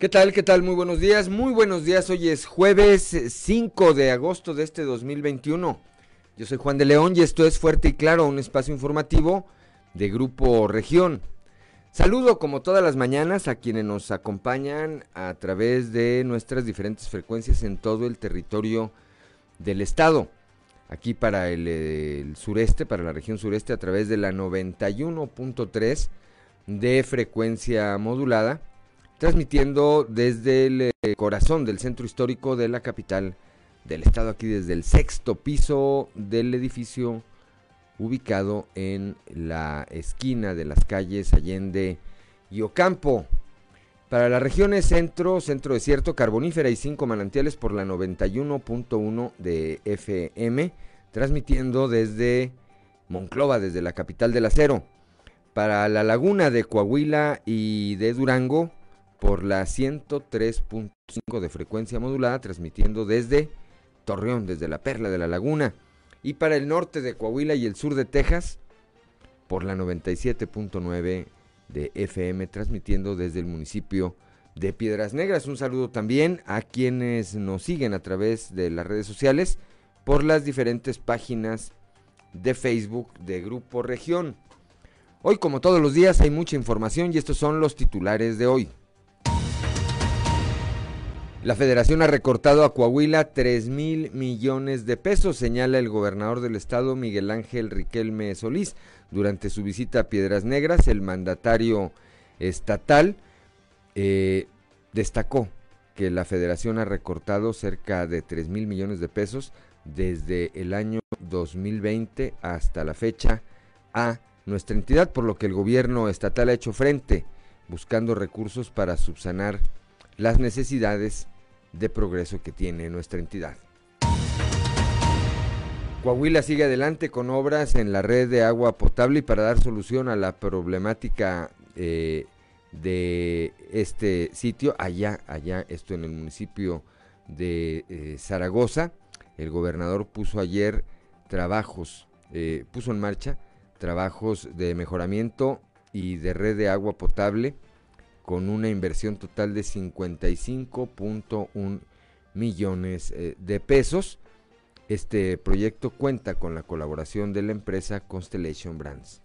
¿Qué tal? ¿Qué tal? Muy buenos días. Muy buenos días. Hoy es jueves 5 de agosto de este 2021. Yo soy Juan de León y esto es Fuerte y Claro, un espacio informativo de Grupo Región. Saludo como todas las mañanas a quienes nos acompañan a través de nuestras diferentes frecuencias en todo el territorio del estado. Aquí para el, el sureste, para la región sureste, a través de la 91.3 de frecuencia modulada transmitiendo desde el eh, corazón del centro histórico de la capital del estado, aquí desde el sexto piso del edificio ubicado en la esquina de las calles Allende y Ocampo. Para las regiones centro, centro desierto, carbonífera y cinco manantiales por la 91.1 de FM, transmitiendo desde Monclova, desde la capital del acero. Para la laguna de Coahuila y de Durango, por la 103.5 de frecuencia modulada, transmitiendo desde Torreón, desde la Perla de la Laguna. Y para el norte de Coahuila y el sur de Texas, por la 97.9 de FM, transmitiendo desde el municipio de Piedras Negras. Un saludo también a quienes nos siguen a través de las redes sociales por las diferentes páginas de Facebook de Grupo Región. Hoy, como todos los días, hay mucha información y estos son los titulares de hoy. La federación ha recortado a Coahuila 3 mil millones de pesos, señala el gobernador del estado Miguel Ángel Riquelme Solís. Durante su visita a Piedras Negras, el mandatario estatal eh, destacó que la federación ha recortado cerca de 3 mil millones de pesos desde el año 2020 hasta la fecha a nuestra entidad, por lo que el gobierno estatal ha hecho frente buscando recursos para subsanar las necesidades de progreso que tiene nuestra entidad. Coahuila sigue adelante con obras en la red de agua potable y para dar solución a la problemática eh, de este sitio, allá, allá, esto en el municipio de eh, Zaragoza, el gobernador puso ayer trabajos, eh, puso en marcha trabajos de mejoramiento y de red de agua potable con una inversión total de 55.1 millones eh, de pesos. Este proyecto cuenta con la colaboración de la empresa Constellation Brands.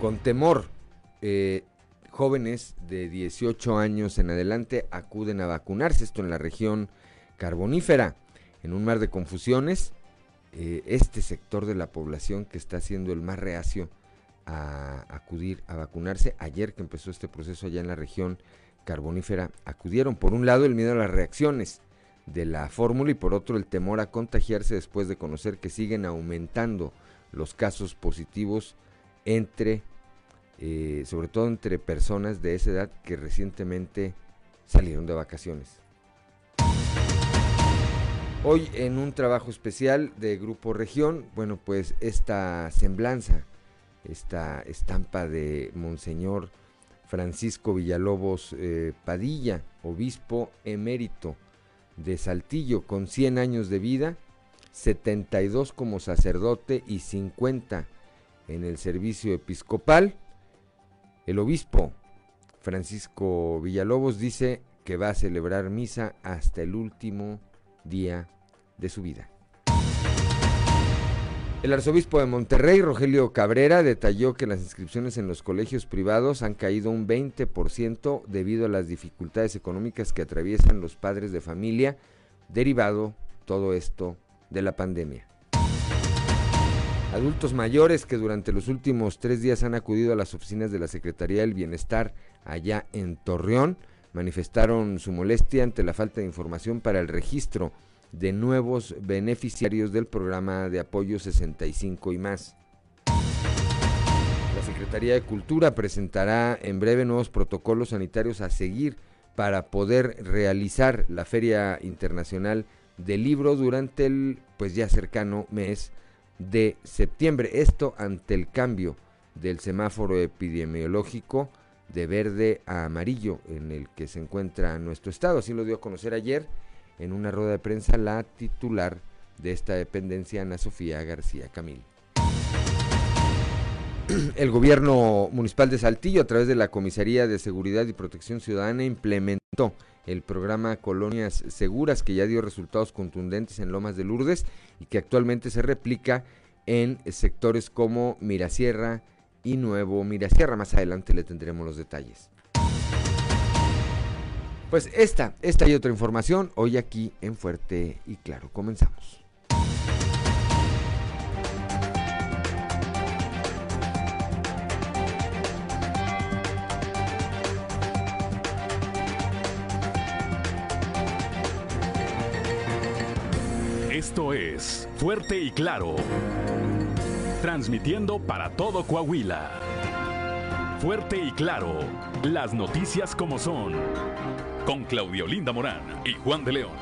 Con temor, eh, jóvenes de 18 años en adelante acuden a vacunarse, esto en la región carbonífera. En un mar de confusiones, eh, este sector de la población que está siendo el más reacio a acudir a vacunarse. Ayer que empezó este proceso allá en la región carbonífera, acudieron por un lado el miedo a las reacciones de la fórmula y por otro el temor a contagiarse después de conocer que siguen aumentando los casos positivos entre, eh, sobre todo entre personas de esa edad que recientemente salieron de vacaciones. Hoy en un trabajo especial de Grupo Región, bueno pues esta semblanza esta estampa de Monseñor Francisco Villalobos eh, Padilla, obispo emérito de Saltillo, con 100 años de vida, 72 como sacerdote y 50 en el servicio episcopal. El obispo Francisco Villalobos dice que va a celebrar misa hasta el último día de su vida. El arzobispo de Monterrey, Rogelio Cabrera, detalló que las inscripciones en los colegios privados han caído un 20% debido a las dificultades económicas que atraviesan los padres de familia, derivado todo esto de la pandemia. Adultos mayores que durante los últimos tres días han acudido a las oficinas de la Secretaría del Bienestar allá en Torreón manifestaron su molestia ante la falta de información para el registro de nuevos beneficiarios del programa de apoyo 65 y más. La Secretaría de Cultura presentará en breve nuevos protocolos sanitarios a seguir para poder realizar la Feria Internacional del Libro durante el pues ya cercano mes de septiembre. Esto ante el cambio del semáforo epidemiológico de verde a amarillo en el que se encuentra nuestro estado. Así lo dio a conocer ayer en una rueda de prensa la titular de esta dependencia, Ana Sofía García Camil. el gobierno municipal de Saltillo, a través de la Comisaría de Seguridad y Protección Ciudadana, implementó el programa Colonias Seguras, que ya dio resultados contundentes en Lomas de Lourdes y que actualmente se replica en sectores como Mirasierra y Nuevo Mirasierra. Más adelante le tendremos los detalles. Pues esta, esta y otra información hoy aquí en Fuerte y Claro. Comenzamos. Esto es Fuerte y Claro. Transmitiendo para todo Coahuila. Fuerte y Claro. Las noticias como son con Claudio Linda Morán y Juan de León.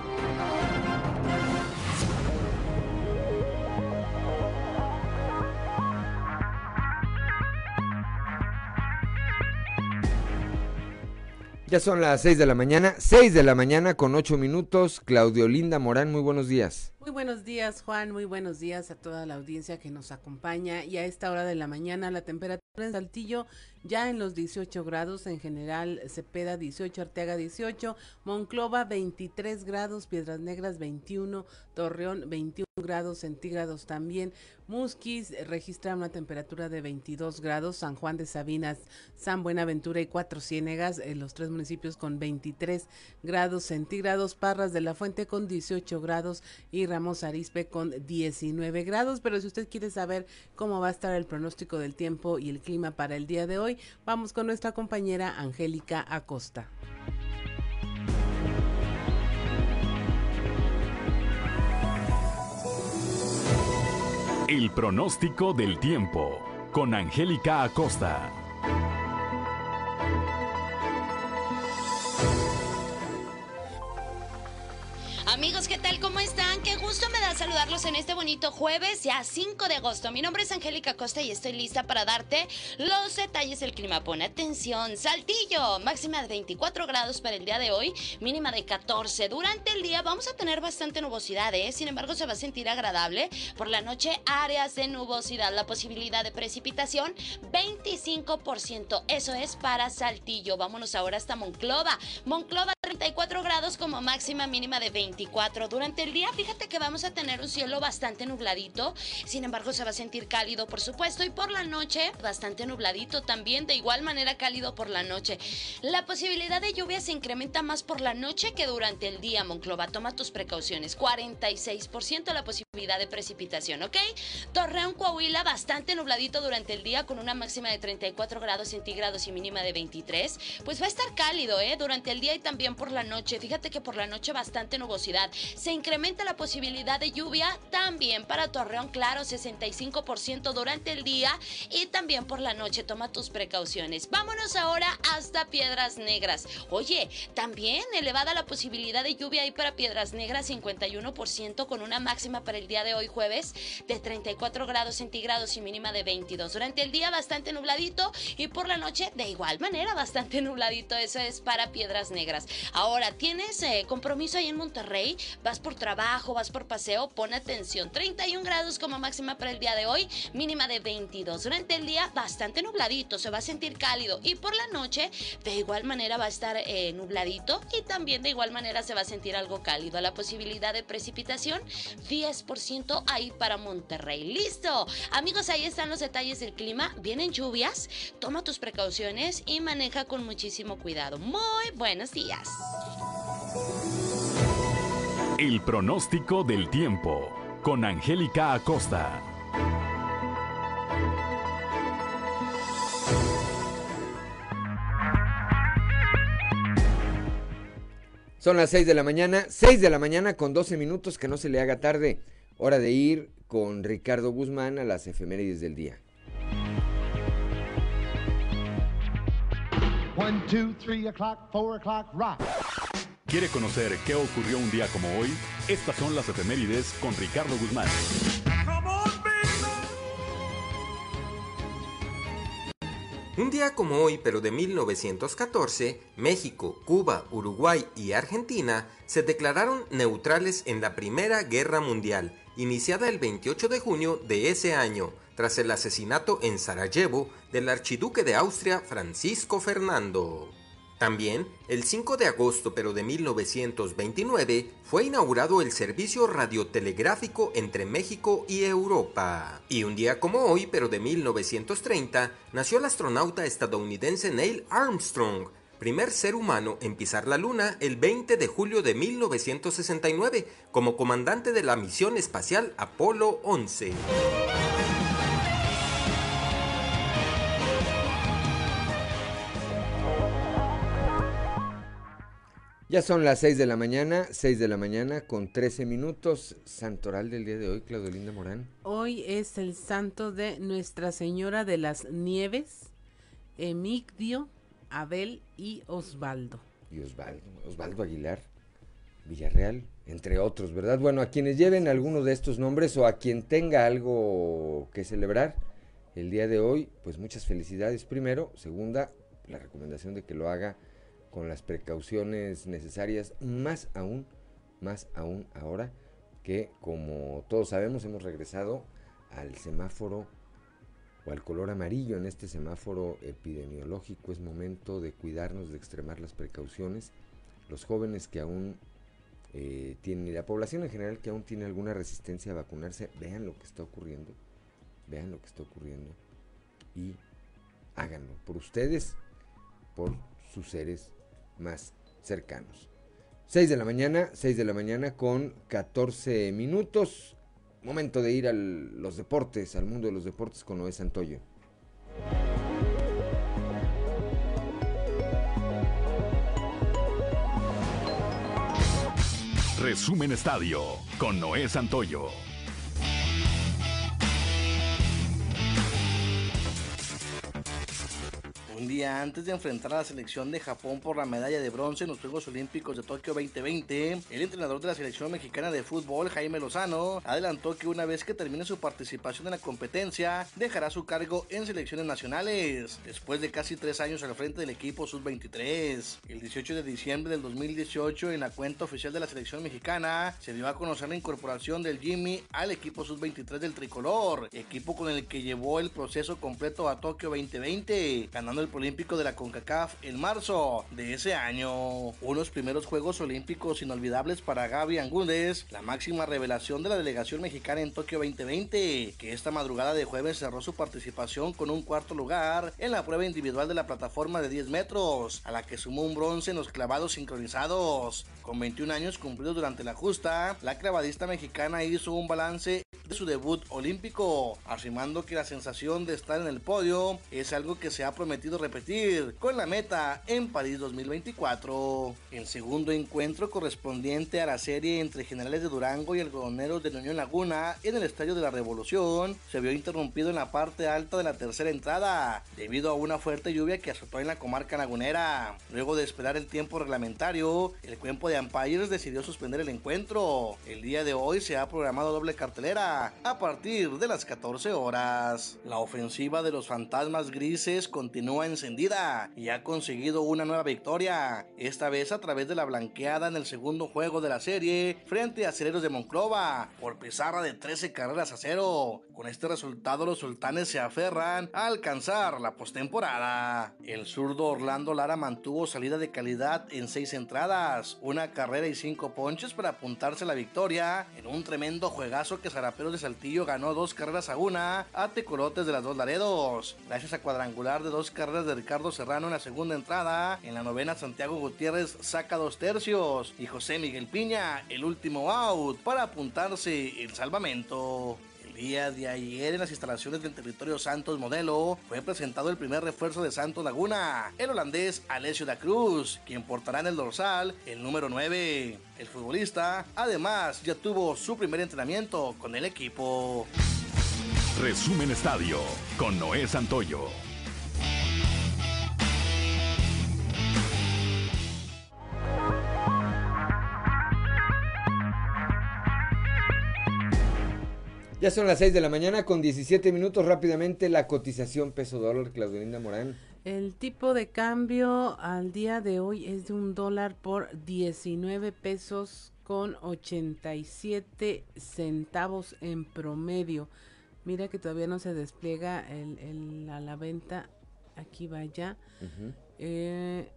Ya son las 6 de la mañana, 6 de la mañana con 8 minutos. Claudio Linda Morán, muy buenos días. Muy buenos días, Juan. Muy buenos días a toda la audiencia que nos acompaña. Y a esta hora de la mañana, la temperatura en Saltillo ya en los 18 grados, en general Cepeda 18, Arteaga 18, Monclova 23 grados, Piedras Negras 21, Torreón 21 grados centígrados también, Musquis registra una temperatura de 22 grados, San Juan de Sabinas, San Buenaventura y Cuatro Ciénegas, en los tres municipios con 23 grados centígrados, Parras de la Fuente con 18 grados y Ramos Arispe con 19 grados, pero si usted quiere saber cómo va a estar el pronóstico del tiempo y el clima para el día de hoy, vamos con nuestra compañera Angélica Acosta. El pronóstico del tiempo con Angélica Acosta. Amigos, ¿qué tal? ¿Cómo están? Qué gusto me da saludarlos en este bonito jueves, ya 5 de agosto. Mi nombre es Angélica Costa y estoy lista para darte los detalles del clima. Pon atención. Saltillo, máxima de 24 grados para el día de hoy, mínima de 14. Durante el día vamos a tener bastante nubosidad, ¿eh? Sin embargo, se va a sentir agradable. Por la noche, áreas de nubosidad. La posibilidad de precipitación, 25%. Eso es para Saltillo. Vámonos ahora hasta Monclova. Monclova, 34 grados como máxima mínima de 20. Durante el día, fíjate que vamos a tener un cielo bastante nubladito, sin embargo se va a sentir cálido, por supuesto, y por la noche bastante nubladito también, de igual manera cálido por la noche. La posibilidad de lluvia se incrementa más por la noche que durante el día, Monclova. Toma tus precauciones. 46% la posibilidad de precipitación, ¿ok? Torreón, Coahuila, bastante nubladito durante el día con una máxima de 34 grados centígrados y mínima de 23. Pues va a estar cálido, ¿eh? Durante el día y también por la noche. Fíjate que por la noche bastante se incrementa la posibilidad de lluvia también para Torreón, claro, 65% durante el día y también por la noche. Toma tus precauciones. Vámonos ahora hasta Piedras Negras. Oye, también elevada la posibilidad de lluvia ahí para Piedras Negras, 51% con una máxima para el día de hoy jueves de 34 grados centígrados y mínima de 22. Durante el día bastante nubladito y por la noche de igual manera bastante nubladito. Eso es para Piedras Negras. Ahora, ¿tienes eh, compromiso ahí en Monterrey? Vas por trabajo, vas por paseo, pon atención. 31 grados como máxima para el día de hoy, mínima de 22. Durante el día bastante nubladito, se va a sentir cálido y por la noche de igual manera va a estar eh, nubladito y también de igual manera se va a sentir algo cálido. La posibilidad de precipitación 10% ahí para Monterrey. Listo. Amigos, ahí están los detalles del clima. Vienen lluvias, toma tus precauciones y maneja con muchísimo cuidado. Muy buenos días. El pronóstico del tiempo con Angélica Acosta. Son las 6 de la mañana, 6 de la mañana con 12 minutos, que no se le haga tarde. Hora de ir con Ricardo Guzmán a las efemérides del día. 1, 2, 3 o'clock, 4 o'clock, rock. ¿Quiere conocer qué ocurrió un día como hoy? Estas son las efemérides con Ricardo Guzmán. Un día como hoy, pero de 1914, México, Cuba, Uruguay y Argentina se declararon neutrales en la Primera Guerra Mundial, iniciada el 28 de junio de ese año, tras el asesinato en Sarajevo del archiduque de Austria Francisco Fernando. También, el 5 de agosto pero de 1929, fue inaugurado el servicio radiotelegráfico entre México y Europa. Y un día como hoy, pero de 1930, nació el astronauta estadounidense Neil Armstrong, primer ser humano en pisar la Luna el 20 de julio de 1969 como comandante de la misión espacial Apolo 11. Ya son las 6 de la mañana, 6 de la mañana con 13 minutos. Santoral del día de hoy, Claudelinda Morán. Hoy es el santo de Nuestra Señora de las Nieves, Emigdio, Abel y Osvaldo. Y Osvaldo, Osvaldo Aguilar, Villarreal, entre otros, ¿verdad? Bueno, a quienes lleven alguno de estos nombres o a quien tenga algo que celebrar el día de hoy, pues muchas felicidades primero. Segunda, la recomendación de que lo haga con las precauciones necesarias, más aún, más aún ahora que como todos sabemos hemos regresado al semáforo o al color amarillo en este semáforo epidemiológico. Es momento de cuidarnos, de extremar las precauciones. Los jóvenes que aún eh, tienen, y la población en general que aún tiene alguna resistencia a vacunarse, vean lo que está ocurriendo, vean lo que está ocurriendo y háganlo por ustedes, por sus seres más cercanos. 6 de la mañana, 6 de la mañana con 14 minutos. Momento de ir a los deportes, al mundo de los deportes con Noé Santoyo. Resumen Estadio con Noé Santoyo. Antes de enfrentar a la selección de Japón por la medalla de bronce en los Juegos Olímpicos de Tokio 2020, el entrenador de la selección mexicana de fútbol, Jaime Lozano, adelantó que una vez que termine su participación en la competencia, dejará su cargo en selecciones nacionales, después de casi tres años al frente del equipo Sub-23. El 18 de diciembre del 2018, en la cuenta oficial de la selección mexicana, se dio a conocer la incorporación del Jimmy al equipo Sub-23 del tricolor, equipo con el que llevó el proceso completo a Tokio 2020, ganando el Olímpico de la CONCACAF en marzo de ese año. Unos primeros Juegos Olímpicos inolvidables para Gaby Angúndez, la máxima revelación de la delegación mexicana en Tokio 2020, que esta madrugada de jueves cerró su participación con un cuarto lugar en la prueba individual de la plataforma de 10 metros, a la que sumó un bronce en los clavados sincronizados. Con 21 años cumplidos durante la justa, la clavadista mexicana hizo un balance de su debut olímpico, afirmando que la sensación de estar en el podio es algo que se ha prometido repetir con la meta en París 2024. El segundo encuentro correspondiente a la serie entre Generales de Durango y Algodoneros de Unión Laguna en el Estadio de la Revolución se vio interrumpido en la parte alta de la tercera entrada debido a una fuerte lluvia que azotó en la comarca lagunera. Luego de esperar el tiempo reglamentario, el cuerpo de umpires decidió suspender el encuentro. El día de hoy se ha programado doble cartelera a partir de las 14 horas. La ofensiva de los fantasmas grises continúa y ha conseguido una nueva victoria, esta vez a través de la blanqueada en el segundo juego de la serie frente a Cereros de Monclova por pizarra de 13 carreras a cero. Con este resultado los sultanes se aferran a alcanzar la postemporada. El zurdo Orlando Lara mantuvo salida de calidad en seis entradas, una carrera y cinco ponches para apuntarse la victoria en un tremendo juegazo que Zaraperos de Saltillo ganó dos carreras a una a Tecolotes de las dos Laredos, gracias a cuadrangular de dos carreras de Ricardo Serrano en la segunda entrada. En la novena, Santiago Gutiérrez saca dos tercios y José Miguel Piña el último out para apuntarse el salvamento. El día de ayer en las instalaciones del territorio Santos Modelo fue presentado el primer refuerzo de Santos Laguna, el holandés Alessio da Cruz, quien portará en el dorsal el número 9. El futbolista además ya tuvo su primer entrenamiento con el equipo. Resumen Estadio con Noé Santoyo. Ya son las 6 de la mañana con 17 minutos. Rápidamente la cotización peso dólar, Claudelinda Morán. El tipo de cambio al día de hoy es de un dólar por 19 pesos con 87 centavos en promedio. Mira que todavía no se despliega el, a la venta. Aquí va ya. 19 eh,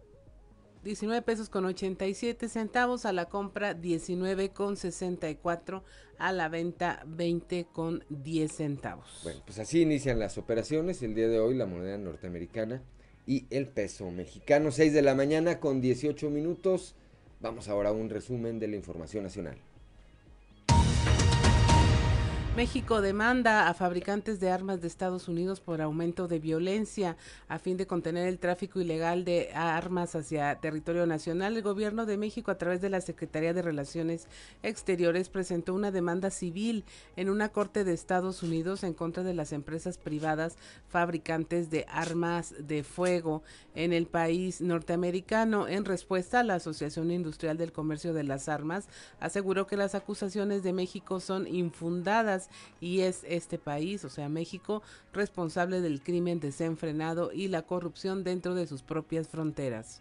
pesos con 87 centavos a la compra, 19 con 64 a la venta, 20 con 10 centavos. Bueno, pues así inician las operaciones. El día de hoy la moneda norteamericana y el peso mexicano, 6 de la mañana con 18 minutos. Vamos ahora a un resumen de la información nacional. México demanda a fabricantes de armas de Estados Unidos por aumento de violencia a fin de contener el tráfico ilegal de armas hacia territorio nacional. El gobierno de México a través de la Secretaría de Relaciones Exteriores presentó una demanda civil en una corte de Estados Unidos en contra de las empresas privadas fabricantes de armas de fuego en el país norteamericano. En respuesta, la Asociación Industrial del Comercio de las Armas aseguró que las acusaciones de México son infundadas y es este país, o sea México, responsable del crimen desenfrenado y la corrupción dentro de sus propias fronteras.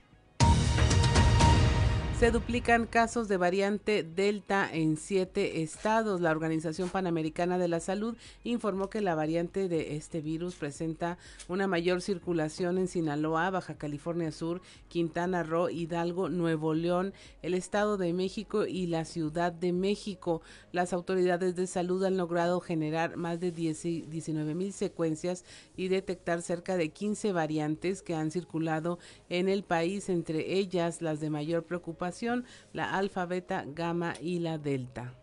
Se duplican casos de variante Delta en siete estados. La Organización Panamericana de la Salud informó que la variante de este virus presenta una mayor circulación en Sinaloa, Baja California Sur, Quintana Roo, Hidalgo, Nuevo León, el Estado de México y la Ciudad de México. Las autoridades de salud han logrado generar más de 19 mil secuencias y detectar cerca de 15 variantes que han circulado en el país, entre ellas las de mayor preocupación la alfa, beta, gamma y la delta.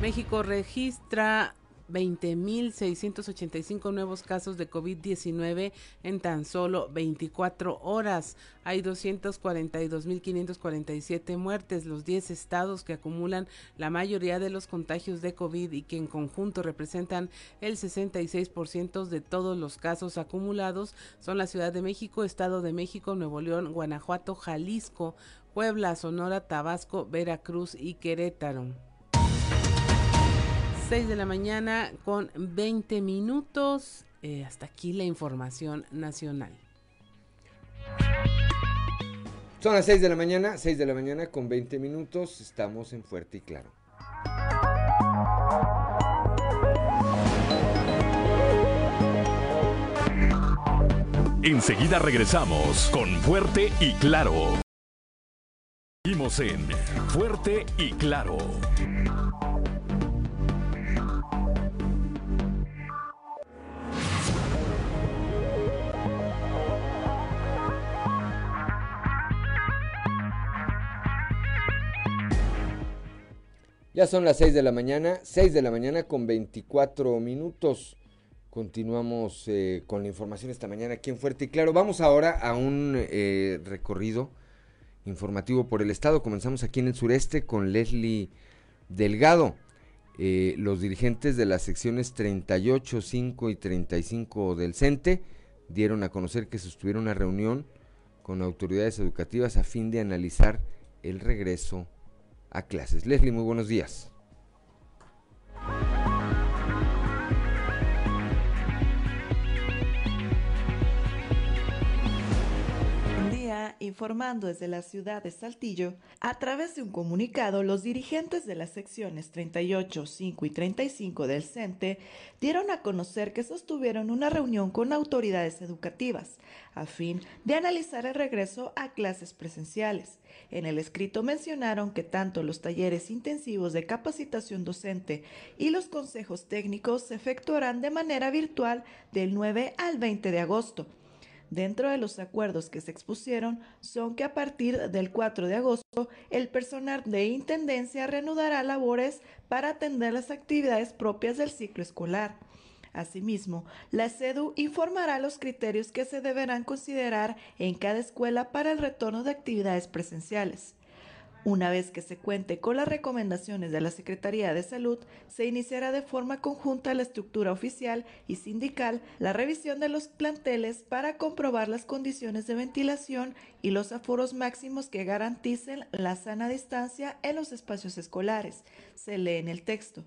México registra 20.685 nuevos casos de COVID-19 en tan solo 24 horas. Hay 242.547 muertes. Los 10 estados que acumulan la mayoría de los contagios de COVID y que en conjunto representan el 66% de todos los casos acumulados son la Ciudad de México, Estado de México, Nuevo León, Guanajuato, Jalisco, Puebla, Sonora, Tabasco, Veracruz y Querétaro. 6 de la mañana con 20 minutos. Eh, hasta aquí la información nacional. Son las 6 de la mañana, 6 de la mañana con 20 minutos. Estamos en Fuerte y Claro. Enseguida regresamos con Fuerte y Claro. Seguimos en Fuerte y Claro. Ya son las 6 de la mañana, 6 de la mañana con 24 minutos. Continuamos eh, con la información esta mañana aquí en Fuerte y Claro. Vamos ahora a un eh, recorrido informativo por el estado. Comenzamos aquí en el sureste con Leslie Delgado. Eh, los dirigentes de las secciones 38, 5 y 35 del CENTE dieron a conocer que sostuvieron una reunión con autoridades educativas a fin de analizar el regreso a clases. Leslie, muy buenos días. Informando desde la ciudad de Saltillo, a través de un comunicado, los dirigentes de las secciones 38, 5 y 35 del CENTE dieron a conocer que sostuvieron una reunión con autoridades educativas a fin de analizar el regreso a clases presenciales. En el escrito mencionaron que tanto los talleres intensivos de capacitación docente y los consejos técnicos se efectuarán de manera virtual del 9 al 20 de agosto Dentro de los acuerdos que se expusieron son que a partir del 4 de agosto el personal de Intendencia reanudará labores para atender las actividades propias del ciclo escolar. Asimismo, la SEDU informará los criterios que se deberán considerar en cada escuela para el retorno de actividades presenciales. Una vez que se cuente con las recomendaciones de la Secretaría de Salud, se iniciará de forma conjunta la estructura oficial y sindical la revisión de los planteles para comprobar las condiciones de ventilación y los aforos máximos que garanticen la sana distancia en los espacios escolares. Se lee en el texto.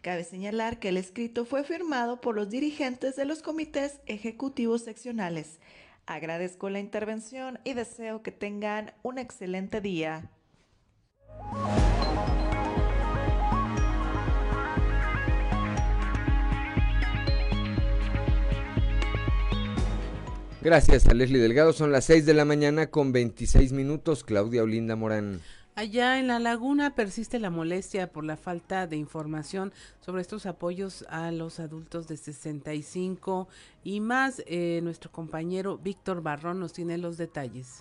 Cabe señalar que el escrito fue firmado por los dirigentes de los comités ejecutivos seccionales. Agradezco la intervención y deseo que tengan un excelente día. Gracias a Leslie Delgado. Son las 6 de la mañana con 26 minutos. Claudia Olinda Morán. Allá en la laguna persiste la molestia por la falta de información sobre estos apoyos a los adultos de 65 y más. Eh, nuestro compañero Víctor Barrón nos tiene los detalles.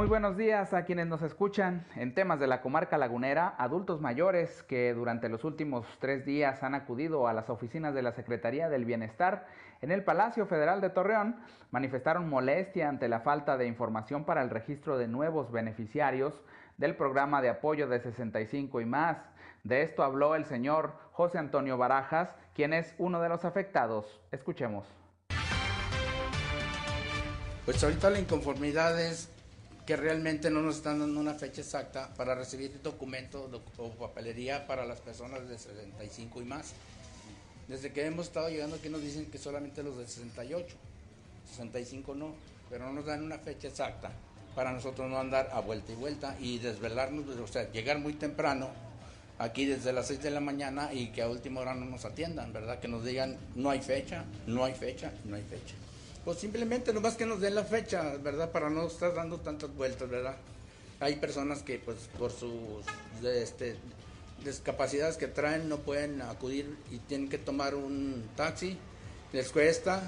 Muy buenos días a quienes nos escuchan en temas de la comarca lagunera, adultos mayores que durante los últimos tres días han acudido a las oficinas de la Secretaría del Bienestar en el Palacio Federal de Torreón manifestaron molestia ante la falta de información para el registro de nuevos beneficiarios del programa de apoyo de 65 y más. De esto habló el señor José Antonio Barajas, quien es uno de los afectados. Escuchemos. Pues ahorita la inconformidad es que realmente no nos están dando una fecha exacta para recibir documentos o papelería para las personas de 65 y más. Desde que hemos estado llegando aquí nos dicen que solamente los de 68, 65 no, pero no nos dan una fecha exacta para nosotros no andar a vuelta y vuelta y desvelarnos, o sea, llegar muy temprano aquí desde las 6 de la mañana y que a última hora no nos atiendan, ¿verdad? Que nos digan no hay fecha, no hay fecha, no hay fecha. Pues simplemente nomás que nos den la fecha, ¿verdad? Para no estar dando tantas vueltas, ¿verdad? Hay personas que pues por sus este, discapacidades que traen no pueden acudir y tienen que tomar un taxi, les cuesta,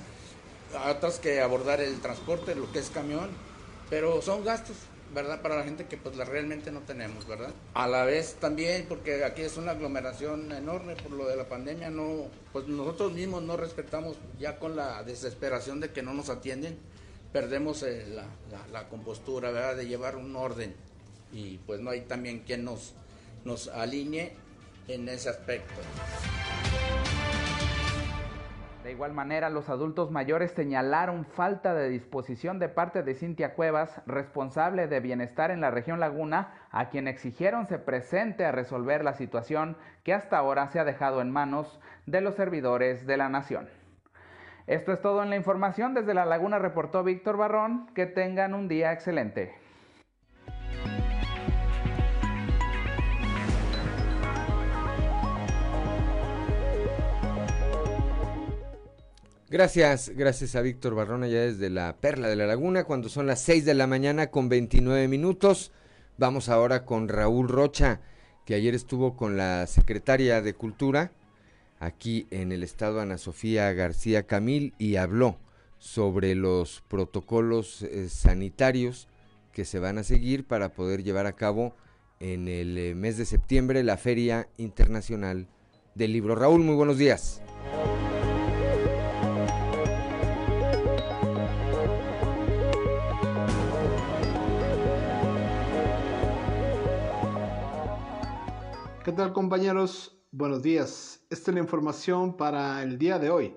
a otras que abordar el transporte, lo que es camión, pero son gastos, ¿verdad? Para la gente que pues realmente no tenemos, ¿verdad? A la vez también, porque aquí es una aglomeración enorme por lo de la pandemia, no, pues nosotros mismos no respetamos ya con la desesperación de que no nos atienden, perdemos eh, la, la, la, compostura, ¿verdad? De llevar un orden y pues no hay también quien nos, nos alinee en ese aspecto. De igual manera, los adultos mayores señalaron falta de disposición de parte de Cintia Cuevas, responsable de bienestar en la región Laguna, a quien exigieron se presente a resolver la situación que hasta ahora se ha dejado en manos de los servidores de la nación. Esto es todo en la información. Desde La Laguna reportó Víctor Barrón. Que tengan un día excelente. Gracias, gracias a Víctor Barrón allá desde la Perla de la Laguna, cuando son las 6 de la mañana con 29 minutos. Vamos ahora con Raúl Rocha, que ayer estuvo con la secretaria de Cultura aquí en el estado Ana Sofía García Camil y habló sobre los protocolos eh, sanitarios que se van a seguir para poder llevar a cabo en el eh, mes de septiembre la Feria Internacional del Libro. Raúl, muy buenos días. ¿Qué tal compañeros? Buenos días. Esta es la información para el día de hoy.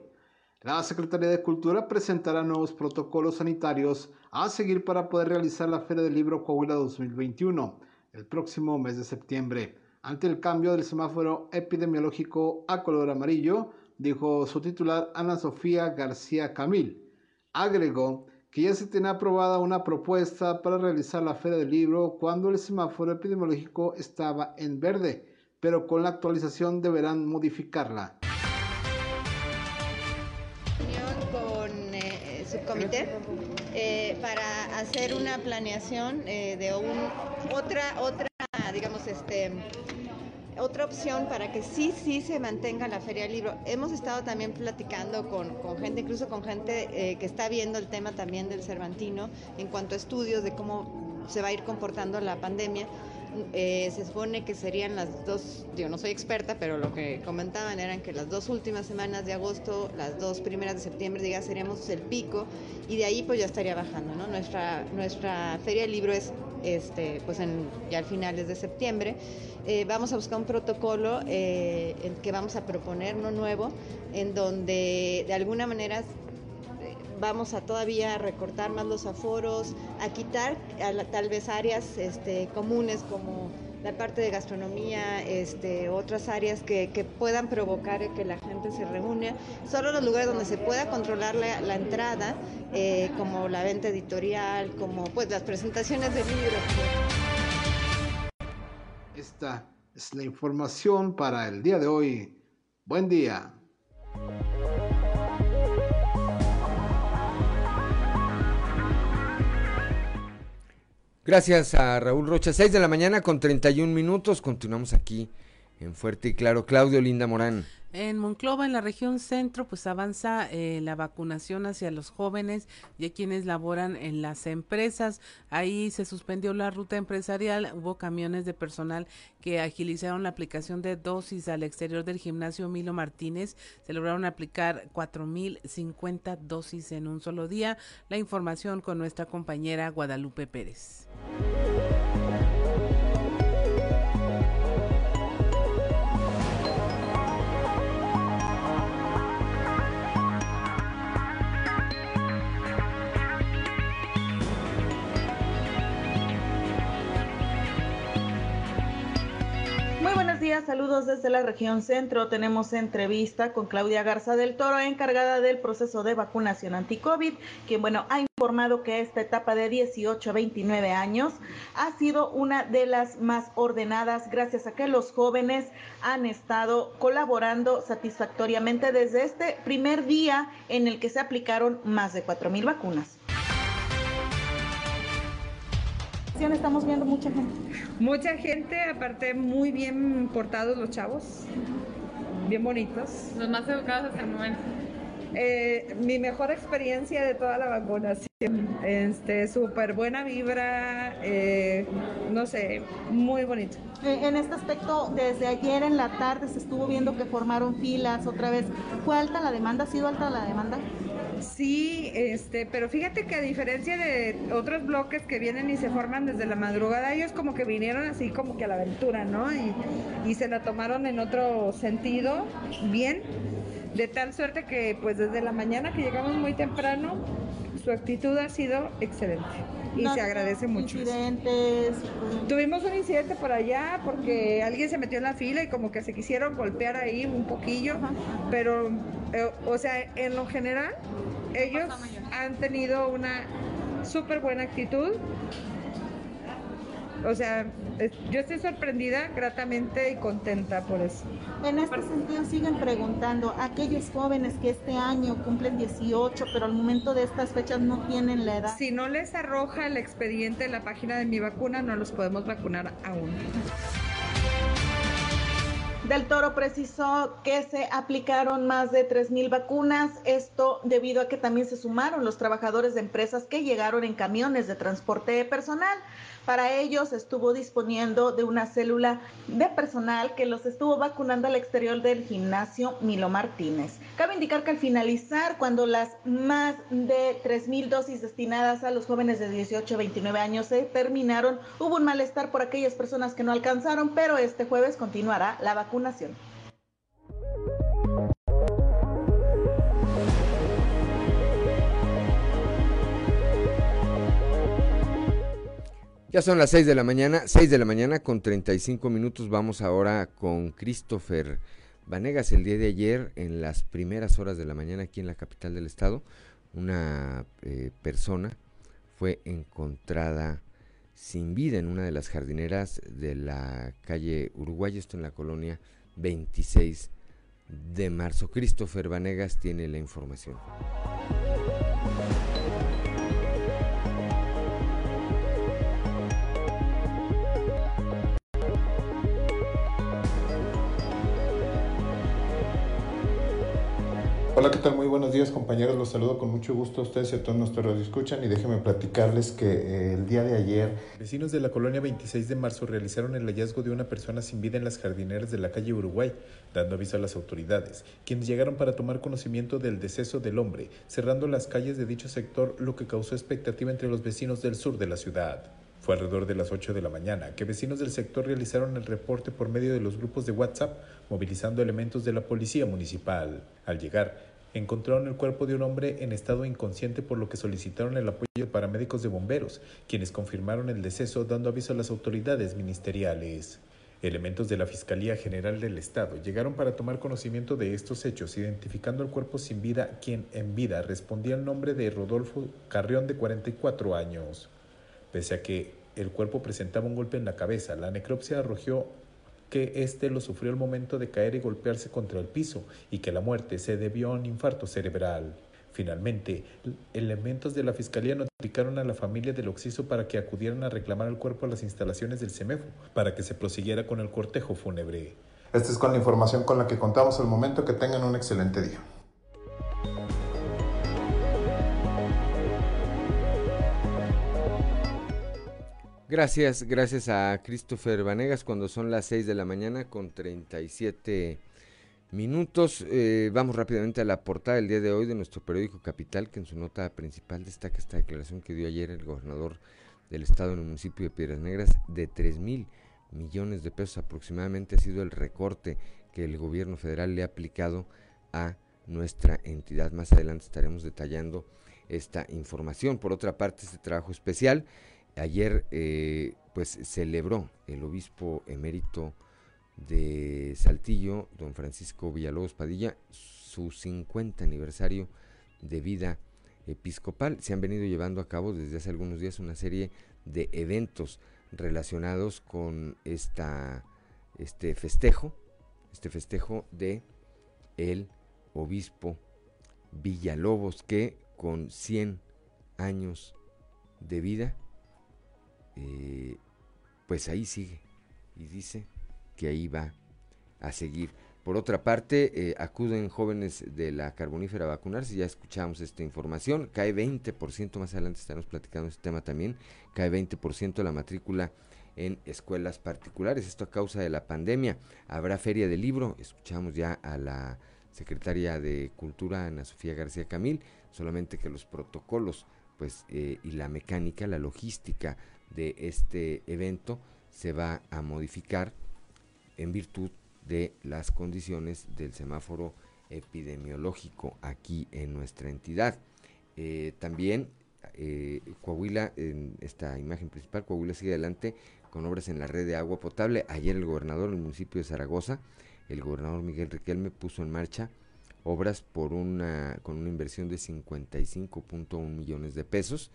La Secretaría de Cultura presentará nuevos protocolos sanitarios a seguir para poder realizar la Feria del Libro Coahuila 2021 el próximo mes de septiembre. Ante el cambio del semáforo epidemiológico a color amarillo, dijo su titular Ana Sofía García Camil. Agregó que ya se tiene aprobada una propuesta para realizar la Feria del Libro cuando el semáforo epidemiológico estaba en verde pero con la actualización deberán modificarla. Con eh, subcomité eh, para hacer una planeación eh, de un, otra, otra, digamos, este, otra opción para que sí, sí se mantenga la Feria del Libro. Hemos estado también platicando con, con gente, incluso con gente eh, que está viendo el tema también del Cervantino en cuanto a estudios de cómo se va a ir comportando la pandemia eh, se supone que serían las dos, yo no soy experta, pero lo que comentaban eran que las dos últimas semanas de agosto, las dos primeras de septiembre, diga, seríamos el pico y de ahí pues ya estaría bajando, ¿no? Nuestra, nuestra feria del libro es este, pues en, ya al finales de septiembre. Eh, vamos a buscar un protocolo eh, que vamos a proponer, no nuevo, en donde de alguna manera vamos a todavía recortar más los aforos, a quitar tal vez áreas este, comunes como la parte de gastronomía, este, otras áreas que, puedan provocar que la gente se reúne. Solo los lugares donde se pueda controlar la, la entrada, eh, como la venta editorial, como pues las presentaciones de libros. Esta es la información para el día de hoy. Buen día. Gracias a Raúl Rocha. 6 de la mañana con 31 minutos. Continuamos aquí en Fuerte y Claro. Claudio Linda Morán. En Monclova, en la región centro, pues avanza eh, la vacunación hacia los jóvenes y a quienes laboran en las empresas. Ahí se suspendió la ruta empresarial, hubo camiones de personal que agilizaron la aplicación de dosis al exterior del gimnasio Milo Martínez. Se lograron aplicar 4.050 dosis en un solo día. La información con nuestra compañera Guadalupe Pérez. Días, saludos desde la región centro. Tenemos entrevista con Claudia Garza del Toro, encargada del proceso de vacunación anti-COVID, quien, bueno, ha informado que esta etapa de 18 a 29 años ha sido una de las más ordenadas gracias a que los jóvenes han estado colaborando satisfactoriamente desde este primer día en el que se aplicaron más de 4 mil Estamos viendo mucha gente. Mucha gente, aparte muy bien portados los chavos, bien bonitos. Los más educados hasta el momento. Eh, mi mejor experiencia de toda la vacunación. Este, súper buena vibra, eh, no sé, muy bonito. Eh, en este aspecto, desde ayer en la tarde se estuvo viendo que formaron filas otra vez. ¿Fue alta la demanda? ¿Ha sido alta la demanda? Sí, este, pero fíjate que a diferencia de otros bloques que vienen y se forman desde la madrugada, ellos como que vinieron así como que a la aventura, ¿no? Y, y se la tomaron en otro sentido, bien, de tal suerte que pues desde la mañana que llegamos muy temprano, su actitud ha sido excelente y se agradece mucho. Incidentes. Tuvimos un incidente por allá porque alguien se metió en la fila y como que se quisieron golpear ahí un poquillo, pero eh, o sea, en lo general ellos han tenido una súper buena actitud o sea, yo estoy sorprendida, gratamente y contenta por eso. En este sentido, siguen preguntando, aquellos jóvenes que este año cumplen 18, pero al momento de estas fechas no tienen la edad. Si no les arroja el expediente en la página de mi vacuna, no los podemos vacunar aún. Del Toro precisó que se aplicaron más de 3.000 vacunas, esto debido a que también se sumaron los trabajadores de empresas que llegaron en camiones de transporte personal. Para ellos estuvo disponiendo de una célula de personal que los estuvo vacunando al exterior del gimnasio Milo Martínez. Cabe indicar que al finalizar, cuando las más de 3.000 dosis destinadas a los jóvenes de 18 a 29 años se terminaron, hubo un malestar por aquellas personas que no alcanzaron, pero este jueves continuará la vacunación. Ya son las 6 de la mañana, 6 de la mañana con 35 minutos. Vamos ahora con Christopher Vanegas. El día de ayer, en las primeras horas de la mañana aquí en la capital del estado, una eh, persona fue encontrada sin vida en una de las jardineras de la calle Uruguay, esto en la colonia 26 de marzo. Christopher Vanegas tiene la información. Hola, ¿qué tal? Muy buenos días compañeros, los saludo con mucho gusto a ustedes y a todos nuestros que escuchan y déjenme platicarles que eh, el día de ayer vecinos de la colonia 26 de marzo realizaron el hallazgo de una persona sin vida en las jardineras de la calle Uruguay, dando aviso a las autoridades, quienes llegaron para tomar conocimiento del deceso del hombre, cerrando las calles de dicho sector, lo que causó expectativa entre los vecinos del sur de la ciudad. Fue alrededor de las 8 de la mañana que vecinos del sector realizaron el reporte por medio de los grupos de WhatsApp, movilizando elementos de la policía municipal. Al llegar, encontraron el cuerpo de un hombre en estado inconsciente por lo que solicitaron el apoyo de paramédicos de bomberos, quienes confirmaron el deceso dando aviso a las autoridades ministeriales. Elementos de la Fiscalía General del Estado llegaron para tomar conocimiento de estos hechos, identificando el cuerpo sin vida, quien en vida respondía al nombre de Rodolfo Carrión de 44 años. Pese a que el cuerpo presentaba un golpe en la cabeza, la necropsia arrojó que éste lo sufrió al momento de caer y golpearse contra el piso y que la muerte se debió a un infarto cerebral. Finalmente, elementos de la Fiscalía notificaron a la familia del occiso para que acudieran a reclamar el cuerpo a las instalaciones del CEMEFO para que se prosiguiera con el cortejo fúnebre. Esta es con la información con la que contamos al momento. Que tengan un excelente día. Gracias, gracias a Christopher Vanegas cuando son las 6 de la mañana con 37 minutos. Eh, vamos rápidamente a la portada del día de hoy de nuestro periódico Capital, que en su nota principal destaca esta declaración que dio ayer el gobernador del estado en el municipio de Piedras Negras de 3 mil millones de pesos aproximadamente ha sido el recorte que el gobierno federal le ha aplicado a nuestra entidad. Más adelante estaremos detallando esta información. Por otra parte, este trabajo especial, ayer eh, pues celebró el obispo emérito de Saltillo, don Francisco Villalobos Padilla, su 50 aniversario de vida episcopal. Se han venido llevando a cabo desde hace algunos días una serie de eventos relacionados con esta, este festejo, este festejo de el obispo Villalobos, que con 100 años de vida, eh, pues ahí sigue y dice que ahí va a seguir. Por otra parte, eh, acuden jóvenes de la carbonífera a vacunarse, ya escuchamos esta información, cae 20%, más adelante estaremos platicando este tema también, cae 20% la matrícula en escuelas particulares, esto a causa de la pandemia. Habrá feria del libro, escuchamos ya a la secretaria de Cultura, Ana Sofía García Camil, solamente que los protocolos pues, eh, y la mecánica, la logística de este evento se va a modificar en virtud de las condiciones del semáforo epidemiológico aquí en nuestra entidad. Eh, también eh, Coahuila, en esta imagen principal, Coahuila sigue adelante con obras en la red de agua potable. Ayer el gobernador del municipio de Zaragoza, el gobernador Miguel Riquelme, puso en marcha obras por una, con una inversión de 55.1 millones de pesos.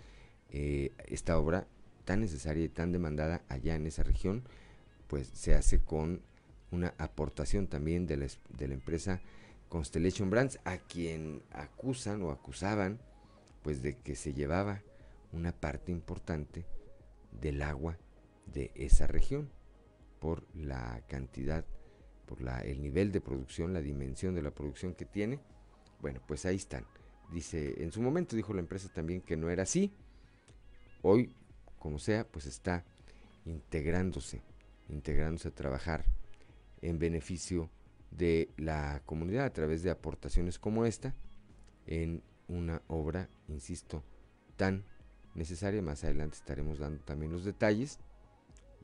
Eh, esta obra tan necesaria y tan demandada allá en esa región, pues se hace con una aportación también de la, de la empresa Constellation Brands, a quien acusan o acusaban pues de que se llevaba una parte importante del agua de esa región por la cantidad, por la, el nivel de producción, la dimensión de la producción que tiene. Bueno, pues ahí están. Dice, en su momento dijo la empresa también que no era así. Hoy, como sea, pues está integrándose, integrándose a trabajar en beneficio de la comunidad a través de aportaciones como esta en una obra, insisto, tan necesaria. Más adelante estaremos dando también los detalles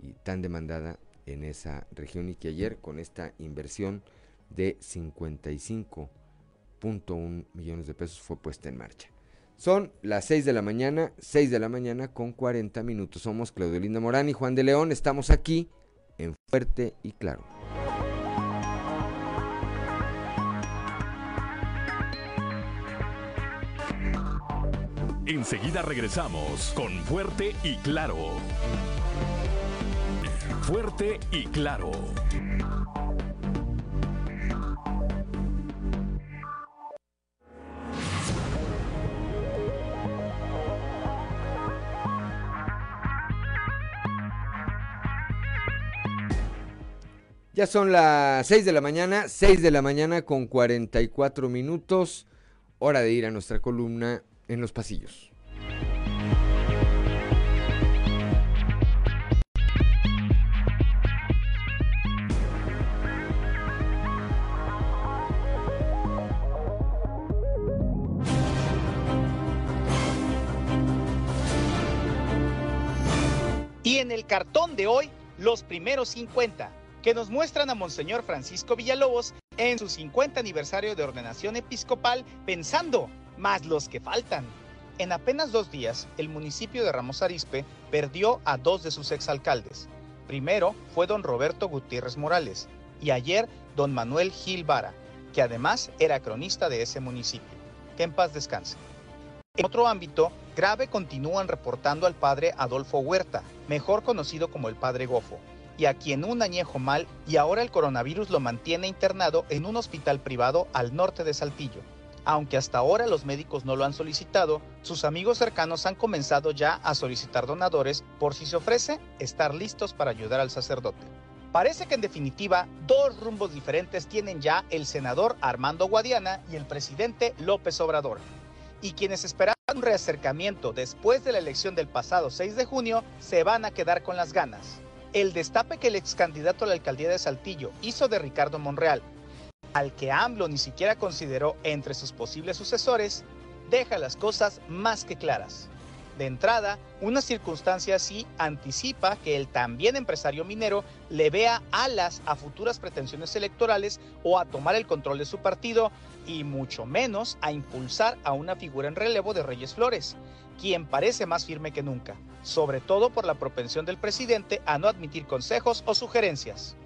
y tan demandada en esa región y que ayer con esta inversión de 55.1 millones de pesos fue puesta en marcha. Son las 6 de la mañana, 6 de la mañana con 40 minutos. Somos Claudio Linda Morán y Juan de León. Estamos aquí en Fuerte y Claro. Enseguida regresamos con Fuerte y Claro. Fuerte y Claro. Ya son las 6 de la mañana, 6 de la mañana con 44 minutos. Hora de ir a nuestra columna en los pasillos. Y en el cartón de hoy, los primeros 50 que nos muestran a Monseñor Francisco Villalobos en su 50 aniversario de ordenación episcopal pensando, más los que faltan. En apenas dos días, el municipio de Ramos Arizpe perdió a dos de sus exalcaldes. Primero fue don Roberto Gutiérrez Morales y ayer don Manuel Gil Vara, que además era cronista de ese municipio. Que en paz descanse. En otro ámbito, grave continúan reportando al padre Adolfo Huerta, mejor conocido como el padre Gofo, y a quien un añejo mal y ahora el coronavirus lo mantiene internado en un hospital privado al norte de Saltillo. Aunque hasta ahora los médicos no lo han solicitado, sus amigos cercanos han comenzado ya a solicitar donadores por si se ofrece estar listos para ayudar al sacerdote. Parece que en definitiva dos rumbos diferentes tienen ya el senador Armando Guadiana y el presidente López Obrador y quienes esperaban un reacercamiento después de la elección del pasado 6 de junio se van a quedar con las ganas. El destape que el ex candidato a la alcaldía de Saltillo hizo de Ricardo Monreal, al que AMLO ni siquiera consideró entre sus posibles sucesores, deja las cosas más que claras. De entrada, una circunstancia así anticipa que el también empresario minero le vea alas a futuras pretensiones electorales o a tomar el control de su partido y mucho menos a impulsar a una figura en relevo de Reyes Flores, quien parece más firme que nunca, sobre todo por la propensión del presidente a no admitir consejos o sugerencias.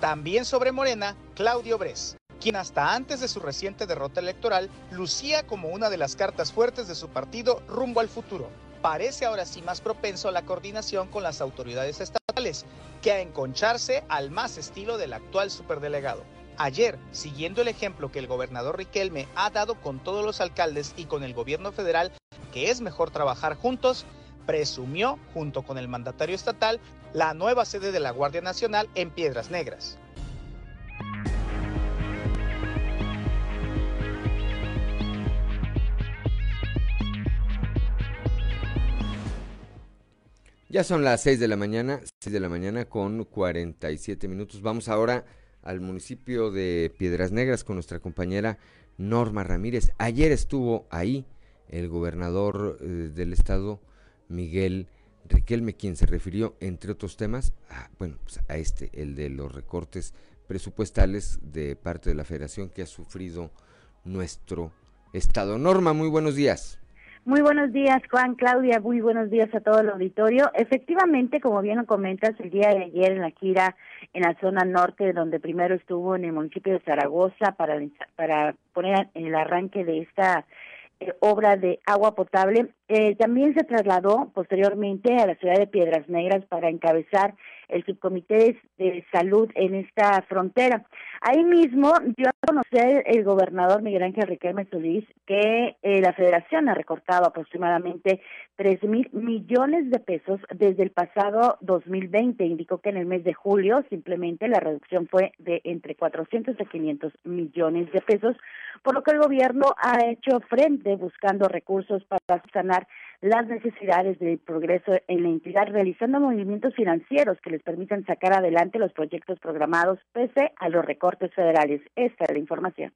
También sobre Morena, Claudio Bres, quien hasta antes de su reciente derrota electoral lucía como una de las cartas fuertes de su partido rumbo al futuro parece ahora sí más propenso a la coordinación con las autoridades estatales que a enconcharse al más estilo del actual superdelegado. Ayer, siguiendo el ejemplo que el gobernador Riquelme ha dado con todos los alcaldes y con el gobierno federal, que es mejor trabajar juntos, presumió, junto con el mandatario estatal, la nueva sede de la Guardia Nacional en Piedras Negras. Ya son las 6 de la mañana, 6 de la mañana con 47 minutos. Vamos ahora al municipio de Piedras Negras con nuestra compañera Norma Ramírez. Ayer estuvo ahí el gobernador eh, del estado, Miguel Riquelme, quien se refirió, entre otros temas, a, bueno, pues a este, el de los recortes presupuestales de parte de la federación que ha sufrido nuestro estado. Norma, muy buenos días. Muy buenos días, Juan, Claudia, muy buenos días a todo el auditorio. Efectivamente, como bien lo comentas, el día de ayer en la gira en la zona norte, donde primero estuvo en el municipio de Zaragoza para, para poner el arranque de esta eh, obra de agua potable, eh, también se trasladó posteriormente a la ciudad de Piedras Negras para encabezar el subcomité de salud en esta frontera. Ahí mismo dio a conocer el gobernador Miguel Ángel Riquelme Solís que eh, la federación ha recortado aproximadamente tres mil millones de pesos desde el pasado 2020. Indicó que en el mes de julio simplemente la reducción fue de entre 400 y 500 millones de pesos, por lo que el gobierno ha hecho frente buscando recursos para sanar las necesidades del progreso en la entidad, realizando movimientos financieros que les permitan sacar adelante los proyectos programados pese a los recortes federales. Esta es la información.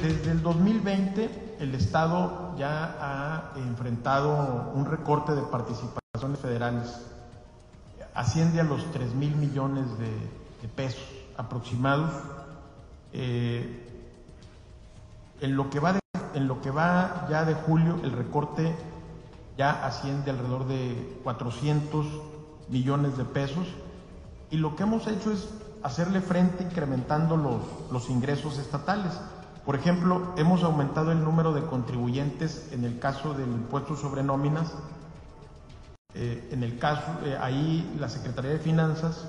Desde el 2020, el Estado ya ha enfrentado un recorte de participaciones federales. Asciende a los 3 mil millones de, pesos aproximados. Eh, en lo que va de en lo que va ya de julio, el recorte ya asciende alrededor de 400 millones de pesos y lo que hemos hecho es hacerle frente incrementando los, los ingresos estatales. Por ejemplo, hemos aumentado el número de contribuyentes en el caso del impuesto sobre nóminas. Eh, en el caso, eh, ahí la Secretaría de Finanzas,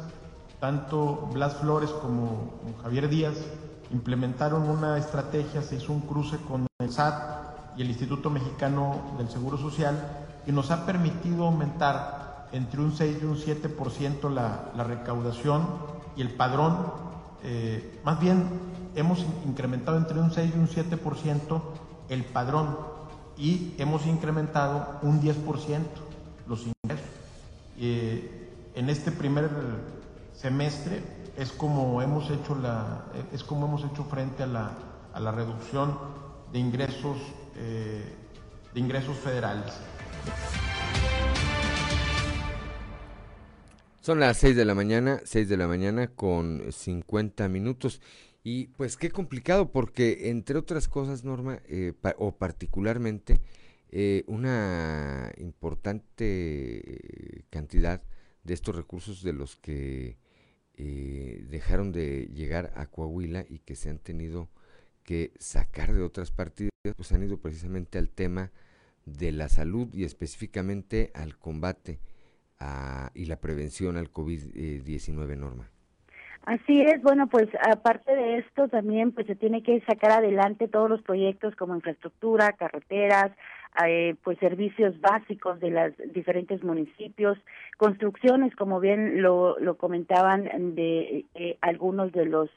tanto Blas Flores como Javier Díaz, implementaron una estrategia, se hizo un cruce con el SAT y el Instituto Mexicano del Seguro Social y nos ha permitido aumentar entre un 6 y un 7% la, la recaudación y el padrón, eh, más bien hemos incrementado entre un 6 y un 7% el padrón y hemos incrementado un 10% los ingresos. Eh, en este primer semestre es como hemos hecho la es como hemos hecho frente a la, a la reducción de ingresos eh, de ingresos federales. Son las 6 de la mañana, 6 de la mañana con 50 minutos. Y pues qué complicado porque entre otras cosas, Norma, eh, o particularmente, eh, una importante cantidad de estos recursos de los que eh, dejaron de llegar a Coahuila y que se han tenido que sacar de otras partidas, pues han ido precisamente al tema de la salud y específicamente al combate y la prevención al COVID-19, Norma. Así es, bueno, pues aparte de esto también pues se tiene que sacar adelante todos los proyectos como infraestructura, carreteras, eh, pues servicios básicos de los diferentes municipios, construcciones, como bien lo, lo comentaban de eh, algunos de los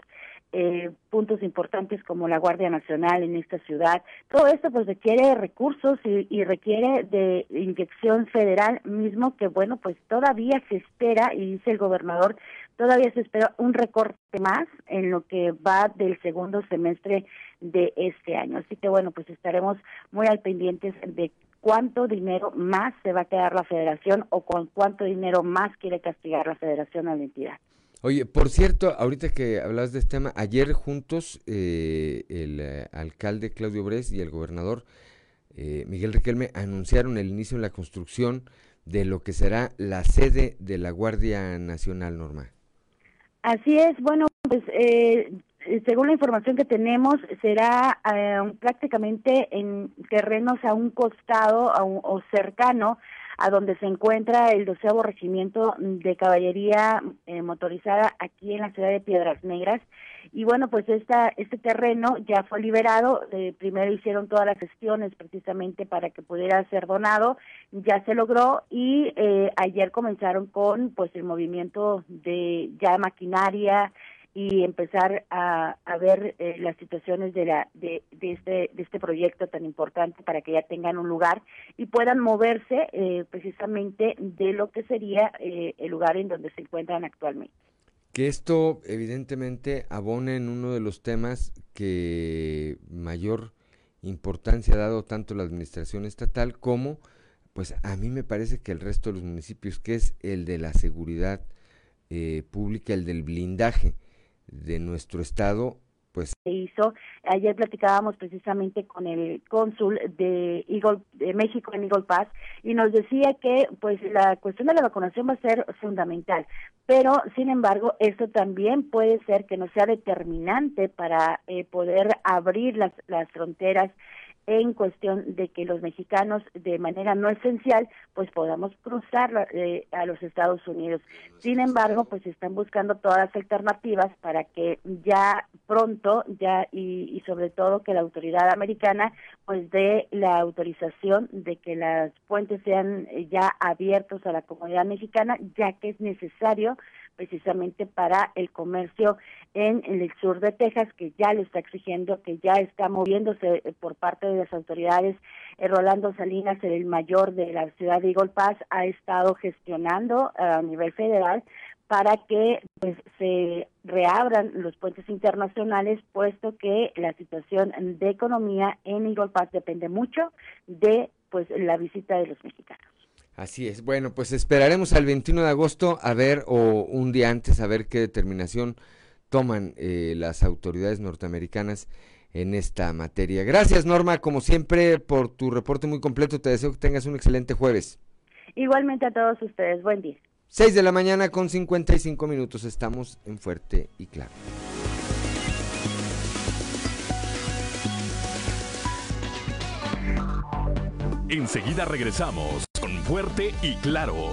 eh, puntos importantes como la Guardia Nacional en esta ciudad. Todo esto pues requiere recursos y, y, requiere de inyección federal mismo que bueno pues todavía se espera y dice el gobernador todavía se espera un recorte más en lo que va del segundo semestre de este año. Así que bueno pues estaremos muy al pendientes de cuánto dinero más se va a quedar la federación o con cuánto dinero más quiere castigar la federación a la entidad. Oye, por cierto, ahorita que hablas de este tema, ayer juntos eh, el eh, alcalde Claudio Bres y el gobernador eh, Miguel Riquelme anunciaron el inicio de la construcción de lo que será la sede de la Guardia Nacional, Norma. Así es, bueno, pues según la información que tenemos, será prácticamente en terrenos a un costado o cercano a donde se encuentra el doceavo regimiento de caballería eh, motorizada aquí en la ciudad de Piedras Negras. Y bueno, pues esta, este terreno ya fue liberado, eh, primero hicieron todas las gestiones precisamente para que pudiera ser donado, ya se logró y eh, ayer comenzaron con pues el movimiento de ya maquinaria, y empezar a, ver eh, las situaciones de, la, de, de, este, de este proyecto tan importante para que ya tengan un lugar y puedan moverse eh, precisamente de lo que sería eh, el lugar en donde se encuentran actualmente. Que esto evidentemente abona en uno de los temas que mayor importancia ha dado tanto la administración estatal como, pues a mí me parece que el resto de los municipios, que es el de la seguridad pública, el del blindaje de nuestro estado pues se hizo. Ayer platicábamos precisamente con el cónsul de Eagle de México en Eagle Pass y nos decía que pues la cuestión de la vacunación va a ser fundamental pero sin embargo esto también puede ser que no sea determinante para eh, poder abrir las las fronteras en cuestión de que los mexicanos de manera no esencial pues podamos cruzar eh, a los Estados Unidos. Sin embargo, pues están buscando todas las alternativas para que ya pronto ya y, y sobre todo que la autoridad americana pues dé la autorización de que las puentes sean ya abiertos a la comunidad mexicana ya que es necesario precisamente para el comercio en, el sur de Texas, que ya lo está exigiendo, que ya está moviéndose eh, por parte de las autoridades. Eh, Rolando Salinas, el mayor de la ciudad de Eagle Pass, ha estado gestionando a nivel federal para que pues, se reabran los puentes internacionales, puesto que la situación de economía en Eagle Pass depende mucho de pues la visita de los mexicanos. Así es. Bueno, pues esperaremos al 21 de agosto a ver, o un día antes, a ver qué determinación toman eh, las autoridades norteamericanas en esta materia. Gracias, Norma, como siempre, por tu reporte muy completo. Te deseo que tengas un excelente jueves. Igualmente a todos ustedes. Buen día. 6 de la mañana con 55 minutos. Estamos en Fuerte y Claro. Enseguida regresamos con Fuerte y Claro.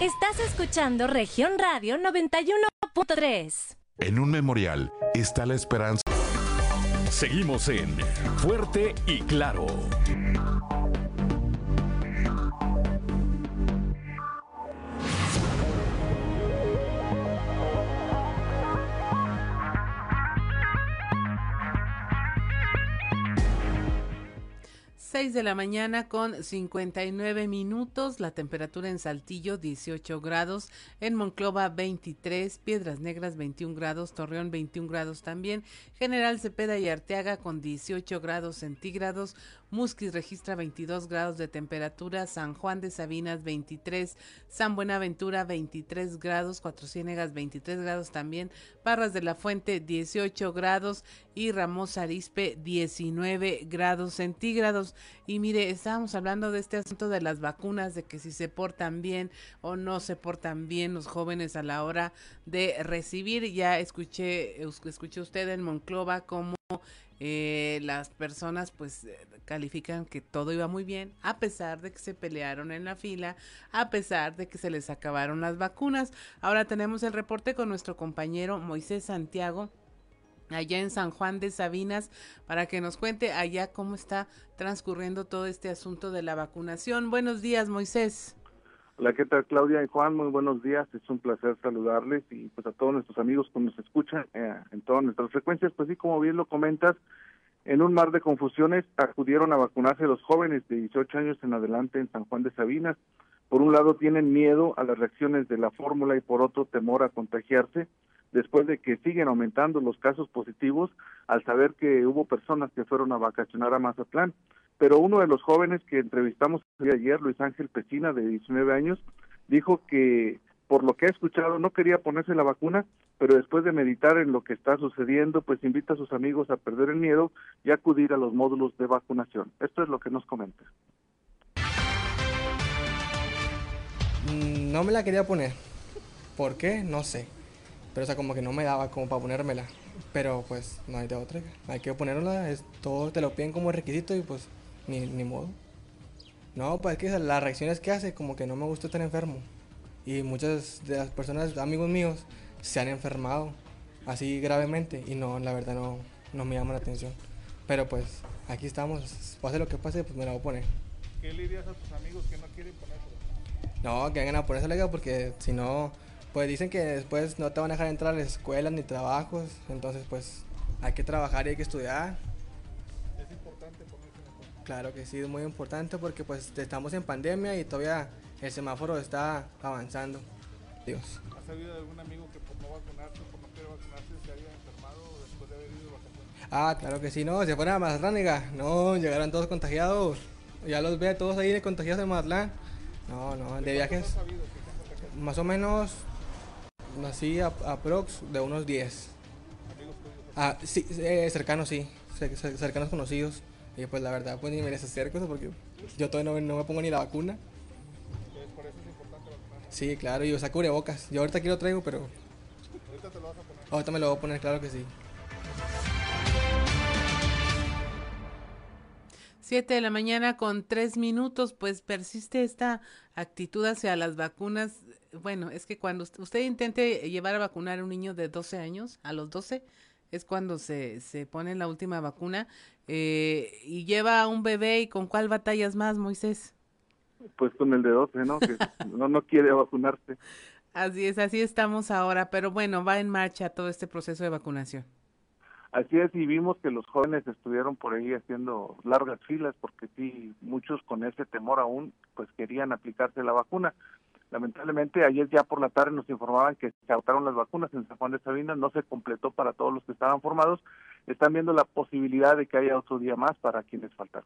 Estás escuchando Región Radio 91.3. En un memorial está la esperanza. Seguimos en Fuerte y Claro. 6 de la mañana con 59 minutos, la temperatura en Saltillo 18 grados, en Monclova 23, Piedras Negras 21 grados, Torreón 21 grados también, General Cepeda y Arteaga con 18 grados centígrados, Musquis registra 22 grados de temperatura, San Juan de Sabinas 23, San Buenaventura 23 grados, Cuatro Ciénegas 23 grados también, Parras de la Fuente 18 grados y Ramos Arispe 19 grados centígrados. Y mire, estábamos hablando de este asunto de las vacunas, de que si se portan bien o no se portan bien los jóvenes a la hora de recibir. Ya escuché, escuché usted en Monclova cómo eh, las personas pues eh, califican que todo iba muy bien a pesar de que se pelearon en la fila, a pesar de que se les acabaron las vacunas. Ahora tenemos el reporte con nuestro compañero Moisés Santiago allá en San Juan de Sabinas para que nos cuente allá cómo está transcurriendo todo este asunto de la vacunación. Buenos días, Moisés. Hola, ¿qué tal Claudia y Juan? Muy buenos días, es un placer saludarles y pues a todos nuestros amigos que nos escuchan eh, en todas nuestras frecuencias, pues sí, como bien lo comentas, en un mar de confusiones acudieron a vacunarse los jóvenes de 18 años en adelante en San Juan de Sabinas. Por un lado tienen miedo a las reacciones de la fórmula y por otro temor a contagiarse, después de que siguen aumentando los casos positivos al saber que hubo personas que fueron a vacacionar a Mazatlán pero uno de los jóvenes que entrevistamos ayer, Luis Ángel Pesina, de 19 años, dijo que por lo que ha escuchado no quería ponerse la vacuna, pero después de meditar en lo que está sucediendo, pues invita a sus amigos a perder el miedo y acudir a los módulos de vacunación. Esto es lo que nos comenta. Mm, no me la quería poner. ¿Por qué? No sé. Pero o sea, como que no me daba como para ponérmela. Pero pues no hay de otra. Hay que ponerla, es, todo te lo piden como requisito y pues ni, ni modo. No, pues es que las reacciones que hace, como que no me gusta estar enfermo. Y muchas de las personas, amigos míos, se han enfermado así gravemente y no, la verdad no, no me llama la atención. Pero pues aquí estamos, pase lo que pase, pues me la voy a poner. ¿Qué le dirías a tus amigos que no quieren ponerlo? No, que vengan a ponerse porque si no, pues dicen que después no te van a dejar entrar a la escuela ni trabajos, entonces pues hay que trabajar y hay que estudiar. Claro que sí, es muy importante porque pues estamos en pandemia y todavía el semáforo está avanzando. Dios. ¿Has sabido de algún amigo que por no vacunarse, por no querer vacunarse, se haya enfermado después de haber ido de vacaciones? Ah, claro que sí, no, se fueron a Mazatlán, no, llegaron todos contagiados. Ya los ve todos ahí de contagiados en Mazatlán. No, no, de viajes. Más o menos, así a, prox de unos 10. ¿Amigos tuyos? Ah, sí, eh, cercanos, sí, cercanos conocidos. Y pues la verdad, pues ni merece hacer cosas porque yo todavía no, me pongo ni la vacuna. por eso es importante. Sí, claro, y usa cubrebocas. Yo ahorita aquí lo traigo, pero... Ahorita te lo vas a poner. Ahorita me lo voy a poner, claro que sí. Siete de la mañana con tres minutos, pues persiste esta actitud hacia las vacunas. Bueno, es que cuando usted intente llevar a vacunar a un niño de 12 años, a los 12, es cuando se, se pone la última vacuna eh, y lleva a un bebé y con cuál batallas más, Moisés? Pues con el de 12, ¿no? Que no, no quiere vacunarse. Así es, así estamos ahora, pero bueno, va en marcha todo este proceso de vacunación. Así es, y vimos que los jóvenes estuvieron por ahí haciendo largas filas porque sí, muchos con ese temor aún, pues querían aplicarse la vacuna. Lamentablemente, ayer ya por la tarde nos informaban que se agotaron las vacunas en San Juan de Sabinas, no se completó para todos los que estaban formados. Están viendo la posibilidad de que haya otro día más para quienes faltan.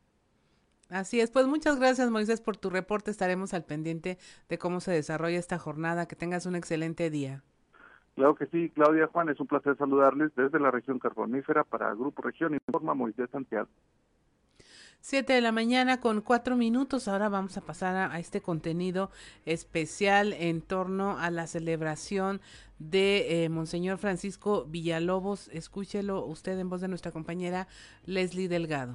Así es, pues muchas gracias Moisés por tu reporte. Estaremos al pendiente de cómo se desarrolla esta jornada. Que tengas un excelente día. Claro que sí, Claudia Juan, es un placer saludarles desde la región carbonífera para Grupo Región Informa Moisés Santiago. Siete de la mañana con cuatro minutos. Ahora vamos a pasar a, este contenido especial en torno a la celebración de eh, Monseñor Francisco Villalobos. Escúchelo usted en voz de nuestra compañera Leslie Delgado.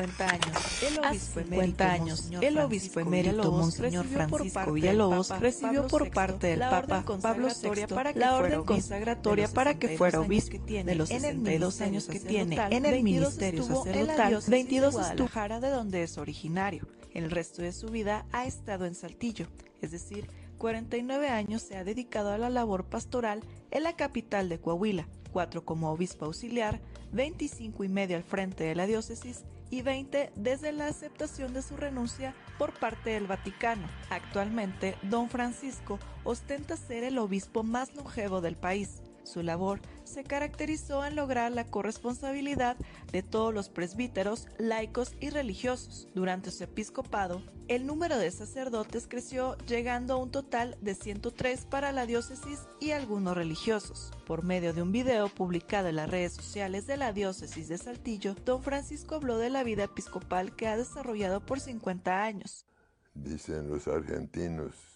Años. El obispo 50 años. El obispo emérito Monseñor Francisco Villalobos recibió por parte del Papa Pablo VI la orden consagratoria para que fuera obispo. De los 62 años que tiene en el ministerio sacerdotal, 22 estuvo de donde es originario El resto de su vida ha estado en Saltillo, es decir, 49 años se ha dedicado a la labor pastoral en la capital de Coahuila, 4 como obispo auxiliar, 25 y medio al frente de la diócesis y 20 desde la aceptación de su renuncia por parte del Vaticano. Actualmente, don Francisco ostenta ser el obispo más longevo del país. Su labor se caracterizó en lograr la corresponsabilidad de todos los presbíteros, laicos y religiosos. Durante su episcopado, el número de sacerdotes creció llegando a un total de 103 para la diócesis y algunos religiosos. Por medio de un video publicado en las redes sociales de la diócesis de Saltillo, don Francisco habló de la vida episcopal que ha desarrollado por 50 años. Dicen los argentinos,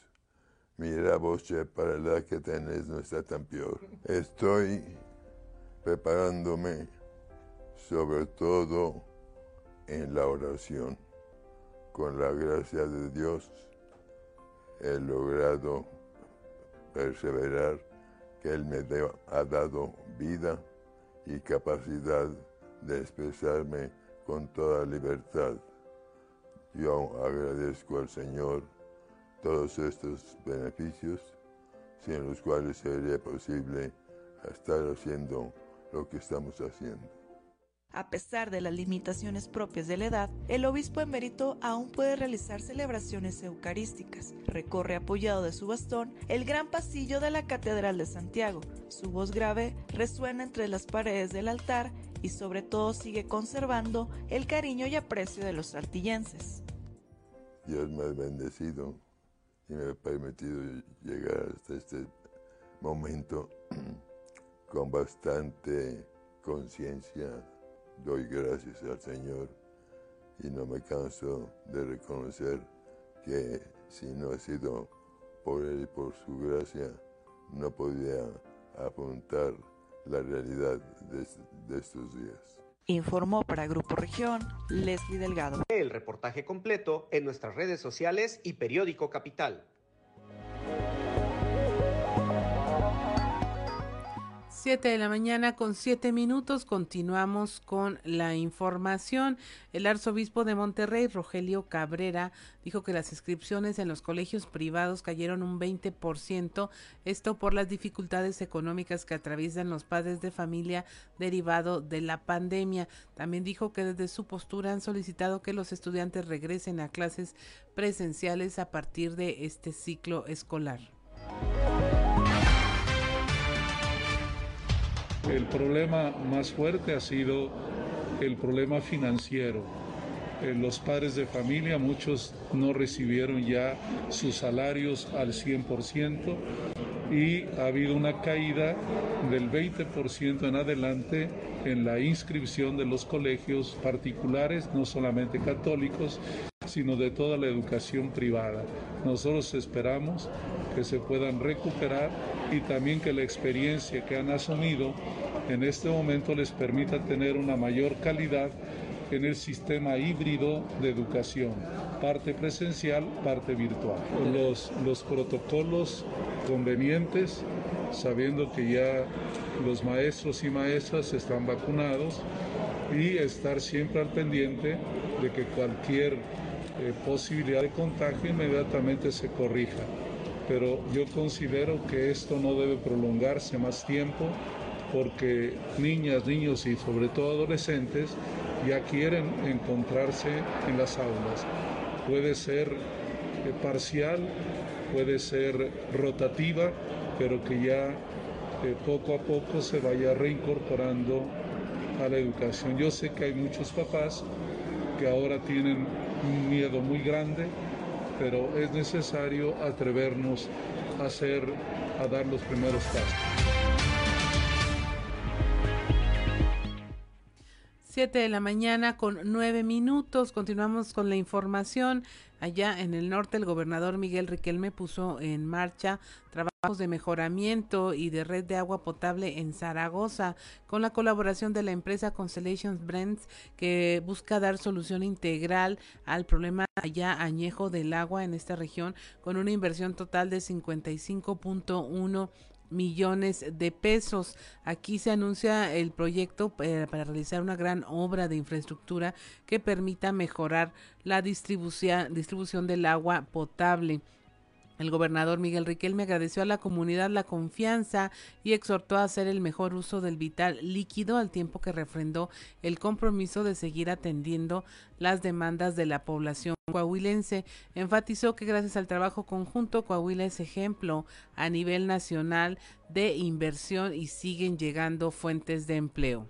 mira vos, che, para la que tenés no está tan peor. Estoy preparándome sobre todo en la oración. Con la gracia de Dios he logrado perseverar, que Él me ha dado vida y capacidad de expresarme con toda libertad. Yo agradezco al Señor todos estos beneficios sin los cuales sería posible estar haciendo lo que estamos haciendo. A pesar de las limitaciones propias de la edad, el obispo emérito aún puede realizar celebraciones eucarísticas. Recorre apoyado de su bastón el gran pasillo de la Catedral de Santiago. Su voz grave resuena entre las paredes del altar y sobre todo sigue conservando el cariño y aprecio de los saltillenses. Dios me ha bendecido y me ha permitido llegar hasta este momento con bastante conciencia. Doy gracias al Señor y no me canso de reconocer que si no ha sido por Él y por su gracia, no podía apuntar la realidad de, de estos días. Informó para Grupo Región Leslie Delgado. El reportaje completo en nuestras redes sociales y periódico Capital. 7 de la mañana con 7 minutos continuamos con la información. El arzobispo de Monterrey, Rogelio Cabrera, dijo que las inscripciones en los colegios privados cayeron un 20%, esto por las dificultades económicas que atraviesan los padres de familia derivado de la pandemia. También dijo que desde su postura han solicitado que los estudiantes regresen a clases presenciales a partir de este ciclo escolar. El problema más fuerte ha sido el problema financiero. Eh, los padres de familia, muchos no recibieron ya sus salarios al 100% y ha habido una caída del 20% en adelante en la inscripción de los colegios particulares, no solamente católicos, sino de toda la educación privada. Nosotros esperamos que se puedan recuperar y también que la experiencia que han asumido en este momento les permita tener una mayor calidad en el sistema híbrido de educación, parte presencial, parte virtual. Los, los protocolos convenientes, sabiendo que ya los maestros y maestras están vacunados y estar siempre al pendiente de que cualquier eh, posibilidad de contagio inmediatamente se corrija. Pero yo considero que esto no debe prolongarse más tiempo porque niñas, niños y sobre todo adolescentes ya quieren encontrarse en las aulas. Puede ser eh, parcial, puede ser rotativa, pero que ya eh, poco a poco se vaya reincorporando a la educación. Yo sé que hay muchos papás que ahora tienen un miedo muy grande, pero es necesario atrevernos a hacer, a dar los primeros pasos. 7 de la mañana con 9 minutos. Continuamos con la información. Allá en el norte, el gobernador Miguel Riquelme puso en marcha trabajos de mejoramiento y de red de agua potable en Zaragoza con la colaboración de la empresa Constellations Brands que busca dar solución integral al problema allá añejo del agua en esta región con una inversión total de 55.1 millones de pesos. Aquí se anuncia el proyecto eh, para realizar una gran obra de infraestructura que permita mejorar la distribución, distribución del agua potable. El gobernador Miguel Riquelme agradeció a la comunidad la confianza y exhortó a hacer el mejor uso del vital líquido al tiempo que refrendó el compromiso de seguir atendiendo las demandas de la población coahuilense. Enfatizó que gracias al trabajo conjunto Coahuila es ejemplo a nivel nacional de inversión y siguen llegando fuentes de empleo.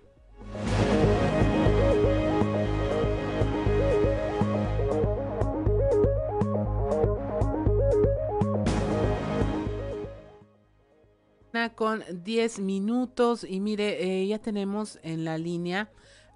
Con 10 minutos y mire, eh, ya tenemos en la línea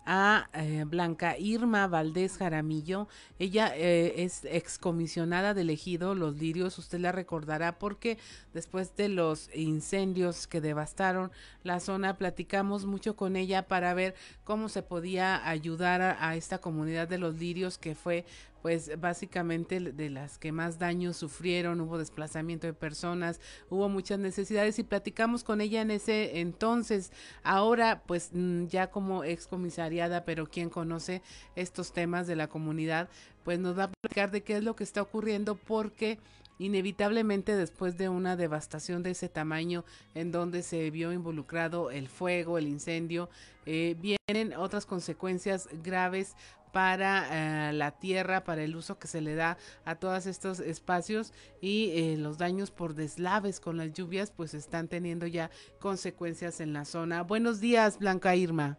a eh, Blanca Irma Valdés Jaramillo. Ella eh, es excomisionada de elegido Los Lirios. Usted la recordará porque después de los incendios que devastaron la zona, platicamos mucho con ella para ver cómo se podía ayudar a esta comunidad de Los Lirios que fue pues básicamente de las que más daños sufrieron, hubo desplazamiento de personas, hubo muchas necesidades y platicamos con ella en ese entonces. Ahora, pues mm, ya como excomisariada, pero quien conoce estos temas de la comunidad, pues nos va a platicar de qué es lo que está ocurriendo porque inevitablemente después de una devastación de ese tamaño en donde se vio involucrado el fuego, el incendio, eh, vienen otras consecuencias graves para eh, la tierra, para el uso que se le da a todos estos espacios y eh, los daños por deslaves con las lluvias pues están teniendo ya consecuencias en la zona. Buenos días, Blanca Irma.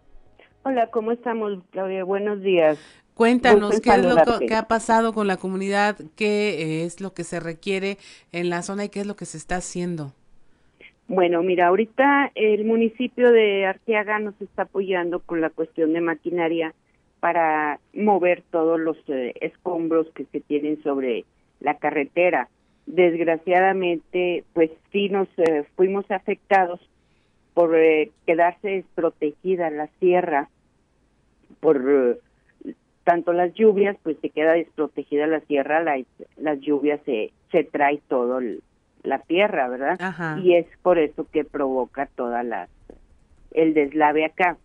Hola, ¿cómo estamos, Claudia? Buenos días. Cuéntanos qué es lo que, ha pasado con la comunidad, qué es lo que se requiere en la zona y qué es lo que se está haciendo. Bueno, mira, ahorita el municipio de Arteaga nos está apoyando con la cuestión de maquinaria para mover todos los eh, escombros que se tienen sobre la carretera. Desgraciadamente, pues sí nos eh, fuimos afectados por eh, quedarse desprotegida la sierra, por tanto las lluvias, pues se queda desprotegida la sierra, la, las lluvias se, se trae todo la tierra, ¿verdad? Y es por eso que provoca toda la el deslave acá.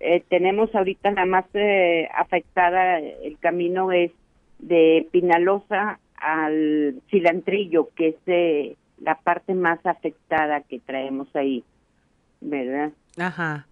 Eh, tenemos ahorita la más eh, afectada, el camino es de Pinalosa al Cilantrillo, que es eh, la parte más afectada que traemos ahí, ¿verdad? Ajá.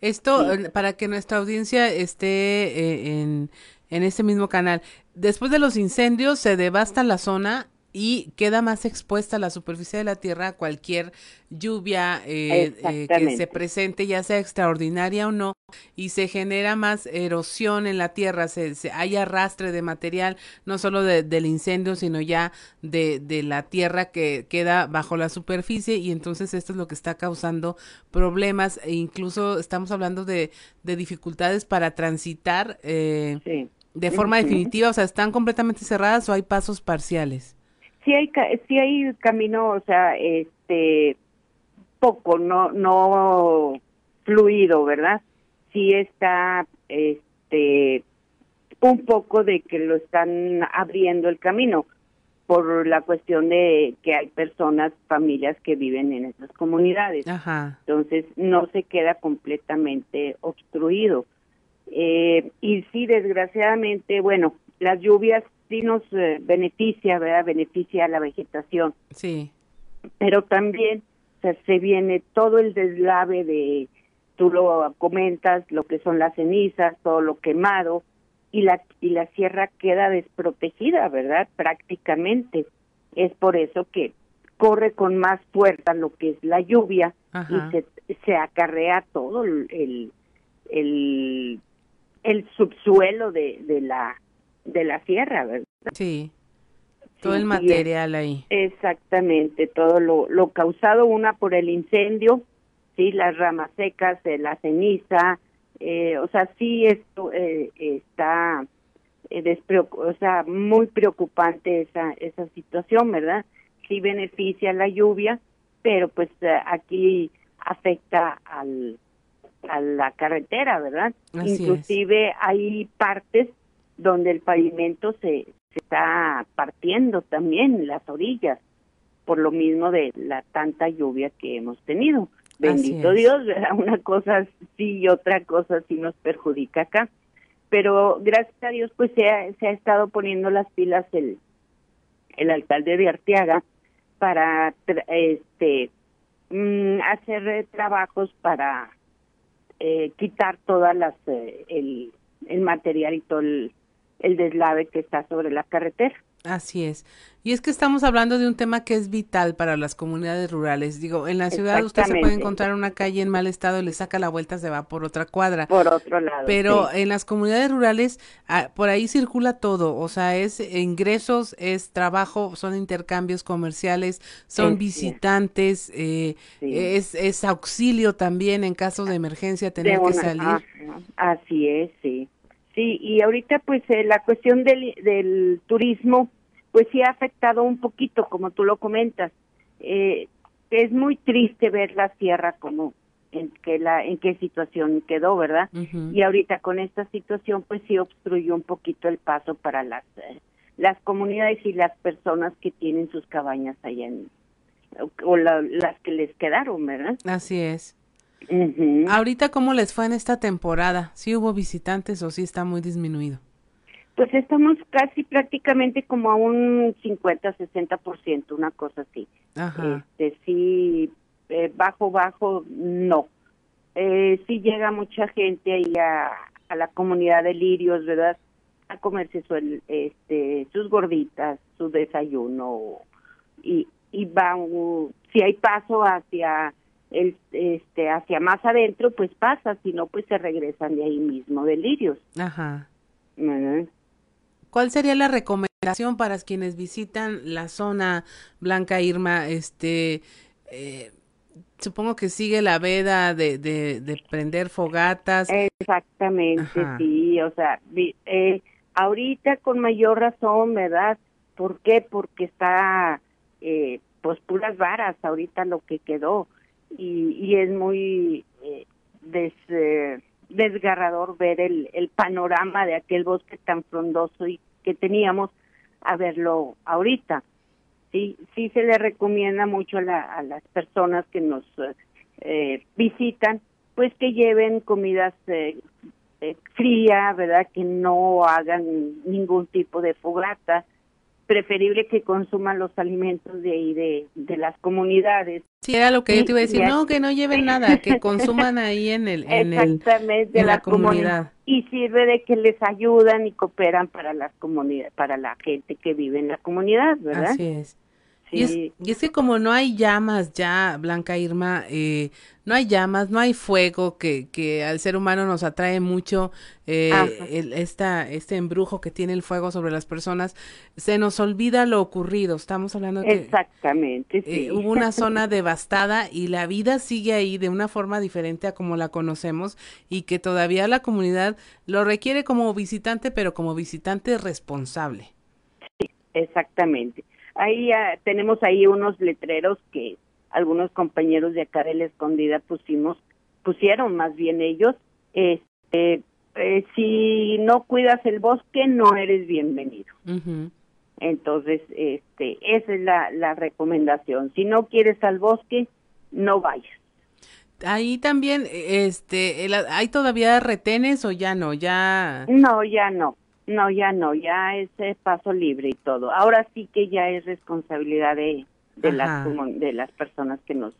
Esto, para que nuestra audiencia esté en, en este mismo canal, después de los incendios se devasta la zona y queda más expuesta la superficie de la tierra a cualquier lluvia eh, eh, que se presente, ya sea extraordinaria o no, y se genera más erosión en la tierra, se, hay arrastre de material, no solo del incendio, sino ya de, de, la tierra que queda bajo la superficie, y entonces esto es lo que está causando problemas, e incluso estamos hablando de, de dificultades para transitar eh, de forma definitiva, o sea, ¿están completamente cerradas o hay pasos parciales? Sí hay sí hay camino, o sea, este poco, no no fluido, ¿verdad? Sí está este un poco de que lo están abriendo el camino por la cuestión de que hay personas, familias que viven en esas comunidades. Entonces no se queda completamente obstruido. Eh, y sí, desgraciadamente, bueno, las lluvias sí nos eh, beneficia, ¿verdad? Beneficia a la vegetación. Sí. Pero también se viene todo el deslave de, tú lo comentas, lo que son las cenizas, todo lo quemado, y la, y la sierra queda desprotegida, ¿verdad? Prácticamente. Es por eso que corre con más fuerza lo que es la lluvia y se, se acarrea todo el, el, el subsuelo de, de la de la sierra, ¿verdad? Sí. Todo el material ahí. Exactamente, todo lo, lo causado una por el incendio, sí, las ramas secas, eh, la ceniza, eh, o sea, sí esto eh, está eh, o sea, muy preocupante esa esa situación, ¿verdad? Sí beneficia la lluvia, pero pues aquí afecta al a la carretera, ¿verdad? Inclusive hay partes donde el pavimento se, se está partiendo también, las orillas. por lo mismo de la tanta lluvia que hemos tenido. Bendito Dios, ¿verdad? Una cosa sí y otra cosa sí nos perjudica acá. Pero gracias a Dios, pues se ha, se ha estado poniendo las pilas el, el alcalde de Arteaga para este mm, hacer trabajos para eh, quitar todas las eh, el, el material y todo el, el deslave que está sobre la carretera. Así es. Y es que estamos hablando de un tema que es vital para las comunidades rurales. Digo, en la ciudad usted se puede encontrar una calle en mal estado y le saca la vuelta, se va por otra cuadra. Por otro lado. Pero en las comunidades rurales, ah, por ahí circula todo. O sea, es ingresos, es trabajo, son intercambios comerciales, son visitantes, eh, es, es auxilio también en caso de emergencia, tener que salir. así es, sí. Sí, y ahorita pues eh, la cuestión del, del turismo pues sí ha afectado un poquito, como tú lo comentas. Eh, es muy triste ver la sierra como en que la en qué situación quedó, ¿verdad? Y ahorita con esta situación pues sí obstruyó un poquito el paso para las eh, las comunidades y las personas que tienen sus cabañas allá en o las que les quedaron, ¿verdad? Así es. Ahorita, ¿cómo les fue en esta temporada? ¿Sí hubo visitantes o sí está muy disminuido? Pues estamos casi prácticamente como a un 50-60%, una cosa así. Ajá. Este, sí, eh, bajo, bajo, no. Eh, sí llega mucha gente ahí a, a la comunidad de Lirios, ¿verdad? A comerse su, este, sus gorditas, su desayuno y, y va, si hay paso hacia el, este, hacia más adentro, pues pasa, si no, pues se regresan de ahí mismo, delirios. Ajá. ¿Cuál sería la recomendación para quienes visitan la zona Blanca Irma? Este, eh, supongo que sigue la veda de, de, prender fogatas. Exactamente, sí, o sea, eh, ahorita con mayor razón, ¿verdad? ¿Por qué? Porque está, eh, pues puras varas ahorita lo que quedó y, y es muy eh, eh, desgarrador ver el, el panorama de aquel bosque tan frondoso y que teníamos a verlo ahorita. Sí, sí se le recomienda mucho a, la, a las personas que nos eh, visitan, pues que lleven comidas eh, eh, fría, ¿verdad? Que no hagan ningún tipo de fogata, preferible que consuman los alimentos de ahí de, de las comunidades. Sí, era lo que yo te iba a decir, no, que no lleven nada, que consuman ahí en el en Exactamente, la, comunidad. Y sirve de que les ayudan y cooperan para las comunidades, para la gente que vive en la comunidad, ¿verdad? Así es. Y, es, y, es, que como no hay llamas ya, Blanca Irma, eh, no hay llamas, no hay fuego que, que al ser humano nos atrae mucho eh, el, esta, este embrujo que tiene el fuego sobre las personas, se nos olvida lo ocurrido. Estamos hablando de Exactamente, que eh, hubo una zona devastada y la vida sigue ahí de una forma diferente a como la conocemos y que todavía la comunidad lo requiere como visitante, pero como visitante responsable. Sí, exactamente. Ahí ah, tenemos ahí unos letreros que algunos compañeros de acá de la escondida pusimos, pusieron más bien ellos, este, eh, si no cuidas el bosque no eres bienvenido. Entonces, este, esa es la, la recomendación. Si no quieres al bosque, no vayas. Ahí también, este, ¿hay todavía retenes o ya no? Ya. No, ya no. No, ya no, ya es paso libre y todo. Ahora sí que ya es responsabilidad de, de las de las personas que nos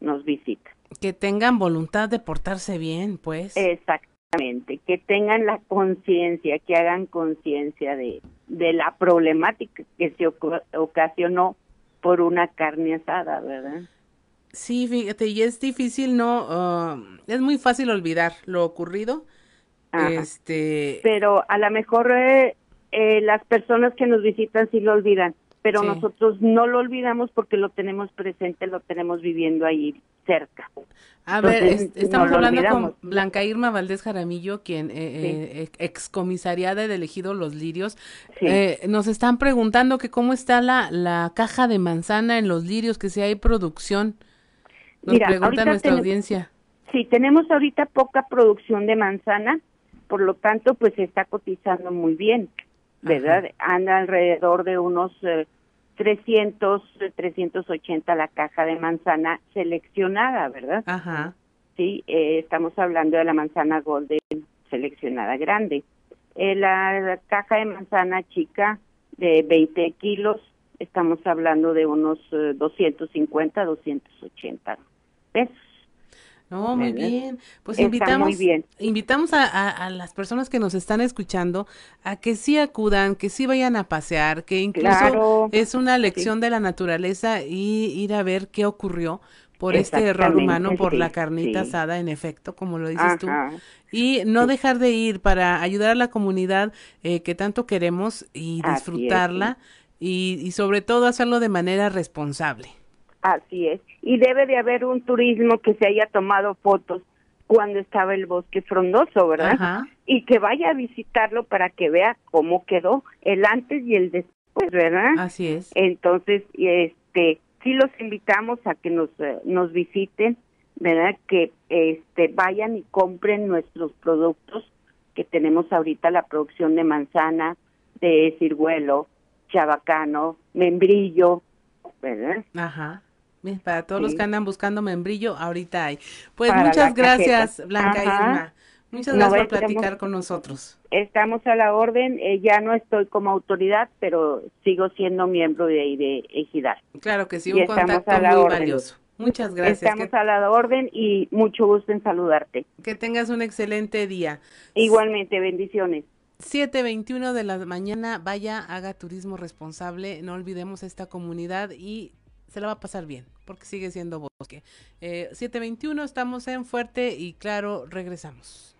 nos visitan. Que tengan voluntad de portarse bien, pues. Exactamente, que tengan la conciencia, que hagan conciencia de, de la problemática que se ocasionó por una carne asada, ¿verdad? Sí, fíjate, y es difícil, ¿no? Ah, es muy fácil olvidar lo ocurrido, este... Pero a lo mejor eh, eh, las personas que nos visitan sí lo olvidan, pero nosotros no lo olvidamos porque lo tenemos presente, lo tenemos viviendo ahí cerca. A ver, estamos hablando con Blanca Irma Valdés Jaramillo, quien eh, excomisariada de elegido Los Lirios. nos están preguntando que cómo está la, la caja de manzana en Los Lirios, que si hay producción. Nos pregunta nuestra audiencia. Sí, tenemos ahorita poca producción de manzana por lo tanto, pues se está cotizando muy bien, ¿verdad? Anda alrededor de unos 300, 380 la caja de manzana seleccionada, ¿verdad? Ajá. Sí, eh, estamos hablando de la manzana golden seleccionada grande. Eh, la, la caja de manzana chica de 20 kilos, estamos hablando de unos eh, 250, 280 pesos. No, muy ¿verdad? bien. Pues Está invitamos, bien. invitamos a, a- a las personas que nos están escuchando a que sí acudan, que sí vayan a pasear, que incluso Claro, es una lección de la naturaleza y ir a ver qué ocurrió por este error humano, por sí, la carnita sí. asada, en efecto, como lo dices tú. Ajá. Y no dejar de ir para ayudar a la comunidad eh, que tanto queremos y es, disfrutarla y, y sobre todo hacerlo de manera responsable. Así es. Y debe de haber un turismo que se haya tomado fotos cuando estaba el bosque frondoso, ¿verdad? Ajá. Y que vaya a visitarlo para que vea cómo quedó el antes y el después, ¿verdad? Así es. Entonces, este, sí los invitamos a que nos eh, nos visiten, ¿verdad? Que este vayan y compren nuestros productos que tenemos ahorita la producción de manzana, de ciruelo, chabacano, membrillo, ¿verdad? Ajá. Bien, para todos los que andan buscando membrillo, ahorita hay. Pues Para muchas gracias, cajeta. Blanca Ajá. Irma. Muchas No, gracias por estamos- platicar con nosotros. Estamos a la orden, eh, ya no estoy como autoridad, pero sigo siendo miembro de de Ejidal. Claro que sí, un contacto a la muy orden. valioso. Muchas gracias. Estamos Que, a la orden y mucho gusto en saludarte. que tengas un excelente día. Igualmente, bendiciones. 7.21 de la mañana, vaya, haga turismo responsable, no olvidemos esta comunidad y se la va a pasar bien, porque sigue siendo bosque. Eh, 7.21, estamos en Fuerte y claro, regresamos.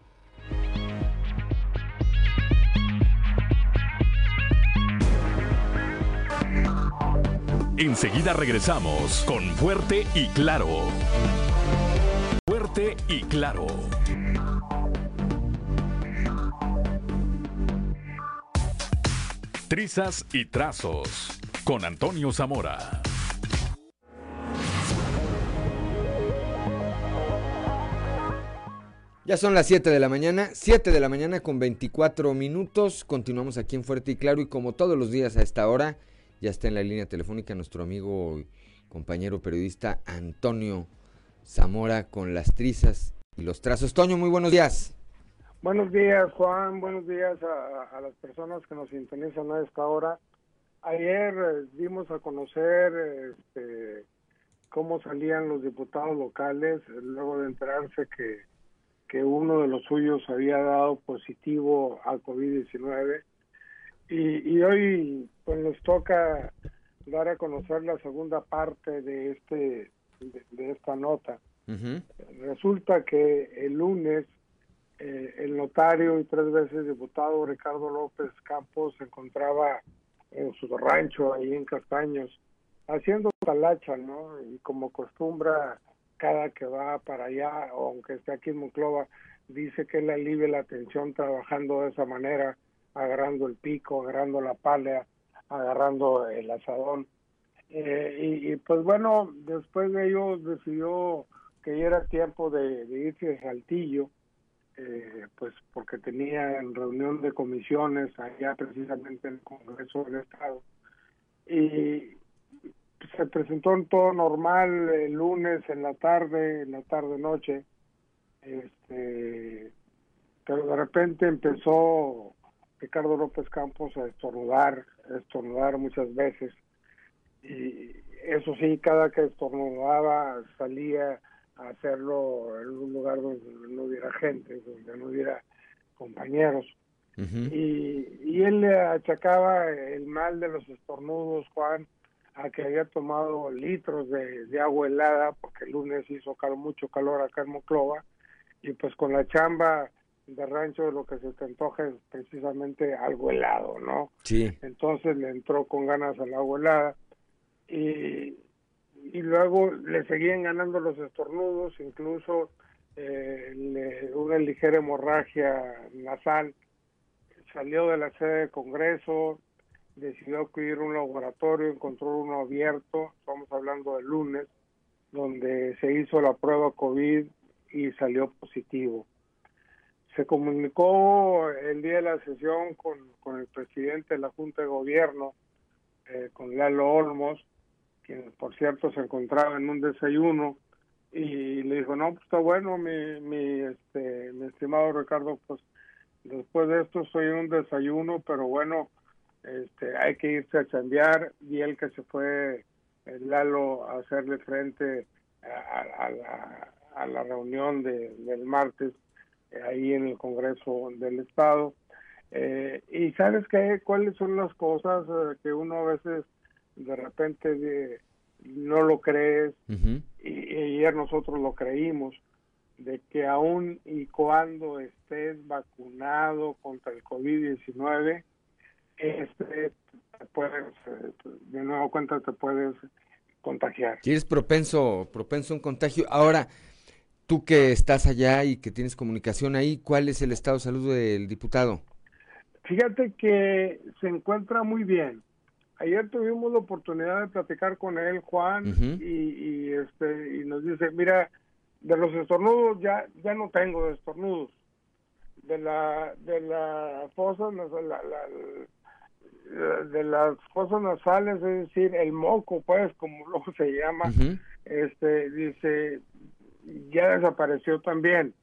Enseguida regresamos con Fuerte y Claro. Fuerte y Claro. Trizas y trazos con Antonio Zamora. Ya son las 7 de la mañana, 7 de la mañana con 24 minutos. Continuamos aquí en Fuerte y Claro y como todos los días a esta hora, ya está en la línea telefónica nuestro amigo y compañero periodista Antonio Zamora con las trizas y los trazos. Toño, muy buenos días. Buenos días, Juan. Buenos días a, a las personas que nos sintonizan a esta hora. Ayer eh, dimos a conocer este, cómo salían los diputados locales eh, luego de enterarse que, que uno de los suyos había dado positivo al COVID-19. Y, y hoy pues nos toca dar a conocer la segunda parte de este de, de esta nota. Resulta que el lunes eh, el notario y tres veces diputado Ricardo López Campos se encontraba en su rancho ahí en Castaños haciendo talacha, ¿no? Y como acostumbra cada que va para allá, aunque esté aquí en Monclova, dice que él alivia la tensión trabajando de esa manera, agarrando el pico, agarrando la pala, agarrando el asadón. Eh, y, pues bueno, después de ello decidió que ya era tiempo de, de irse a Saltillo, eh, pues porque tenía en reunión de comisiones allá precisamente en el Congreso del Estado. Y se presentó en todo normal el lunes en la tarde, en la tarde-noche, este, pero de repente empezó Ricardo López Campos a estornudar, a estornudar muchas veces. Y eso sí, cada que estornudaba salía a hacerlo en un lugar donde no hubiera gente, donde no hubiera compañeros. y, y él le achacaba el mal de los estornudos, Juan, a que había tomado litros de, de agua helada, porque el lunes hizo cal, mucho calor acá en Moclova, y pues con la chamba de rancho lo que se te antoja es precisamente algo helado, ¿no? Sí. Entonces le entró con ganas al agua helada y, y luego le seguían ganando los estornudos, incluso eh, le- una ligera hemorragia nasal. Salió de la sede de Congreso, decidió acudir a un laboratorio, encontró uno abierto, estamos hablando del lunes, donde se hizo la prueba COVID y salió positivo. Se comunicó el día de la sesión con, con el presidente de la Junta de Gobierno eh, con Lalo Olmos, quien por cierto se encontraba en un desayuno, y le dijo, no, pues está bueno, mi, mi, este, mi estimado Ricardo, pues después de esto estoy en un desayuno, pero bueno, este, hay que irse a chambear, y él que se fue, eh, Lalo, a hacerle frente a, la, a la, reunión de, del martes eh, ahí en el Congreso del Estado. Eh, y sabes qué, cuáles son las cosas eh, que uno a veces de repente de, no lo crees y, ayer nosotros lo creímos de que aún y cuando estés vacunado contra el COVID-19 este te puedes de nuevo cuenta te puedes contagiar. Si eres propenso propenso a un contagio. Ahora, tú que estás allá y que tienes comunicación ahí, ¿cuál es el estado de salud del diputado? Fíjate que se encuentra muy bien. Ayer tuvimos la oportunidad de platicar con él, Juan, y, este y nos dice, mira, de los estornudos ya ya no tengo estornudos. De la de la fosa de las fosas nasales, es decir, el moco, pues, como luego se llama, este dice ya desapareció también.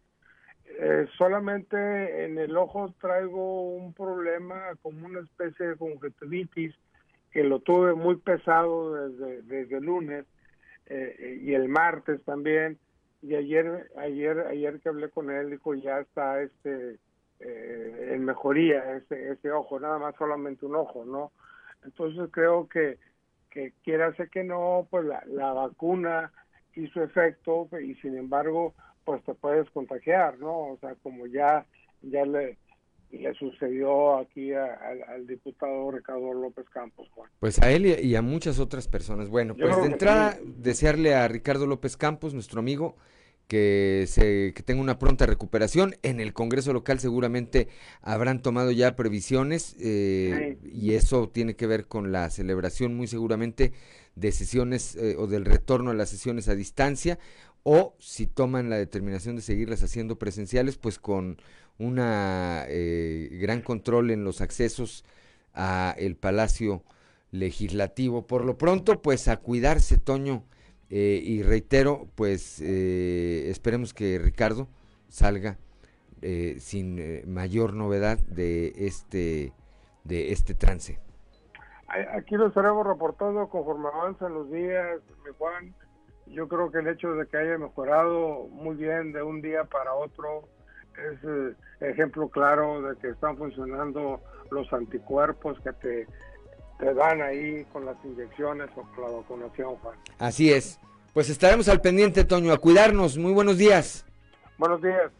Eh, solamente en el ojo traigo un problema como una especie de conjuntivitis que lo tuve muy pesado desde, desde el lunes eh, y el martes también. Y ayer ayer ayer que hablé con él dijo ya está este eh, en mejoría ese ese ojo nada más solamente un ojo no entonces creo que que quiera ser que no pues la, la vacuna hizo efecto y sin embargo pues te puedes contagiar, ¿no? O sea, como ya, ya le, le sucedió aquí al diputado Ricardo López Campos, Juan. Pues a él y a muchas otras personas. Bueno, pues de entrada, desearle a Ricardo López Campos, nuestro amigo, que, se, que tenga una pronta recuperación. En el Congreso local seguramente habrán tomado ya previsiones eh, y eso tiene que ver con la celebración muy seguramente de sesiones eh, o del retorno a las sesiones a distancia o si toman la determinación de seguirlas haciendo presenciales, pues con una eh, gran control en los accesos a el Palacio Legislativo. Por lo pronto, pues a cuidarse, Toño, eh, y reitero, pues eh, esperemos que Ricardo salga sin mayor novedad de este de este trance. Aquí lo estaremos reportando conforme avanzan los días, mi Juan yo creo que el hecho de que haya mejorado muy bien de un día para otro es eh, ejemplo claro de que están funcionando los anticuerpos que te, te dan ahí con las inyecciones o con la vacunación, Juan. Así es. Pues estaremos al pendiente, Toño, a cuidarnos. Muy buenos días. Buenos días.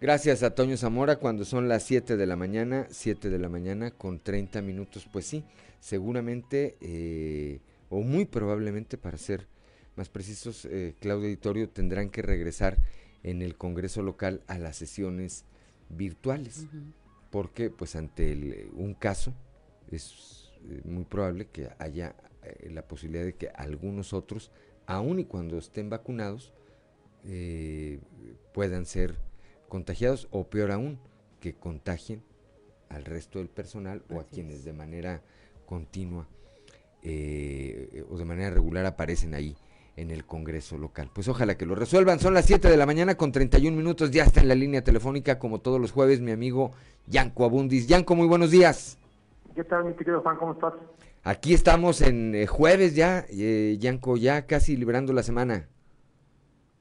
Gracias a Toño Zamora cuando son las 7 de la mañana, 7 de la mañana con 30 minutos. Pues sí, seguramente eh, o muy probablemente para ser más precisos, eh, Claudio Editorio, tendrán que regresar en el Congreso local a las sesiones virtuales, porque pues ante un caso es eh, muy probable que haya eh, la posibilidad de que algunos otros, aun y cuando estén vacunados, puedan ser contagiados o peor aún, que contagien al resto del personal o a quienes de manera continua o de manera regular aparecen ahí en el Congreso local. Pues ojalá que lo resuelvan. Son las 7 de la mañana con 31 minutos. Ya está en la línea telefónica, como todos los jueves, mi amigo Yanco Abundis. Yanco, muy buenos días. ¿Qué tal, mi querido Juan? ¿Cómo estás? Aquí estamos en eh, jueves ya, eh, Yanco, ya casi liberando la semana.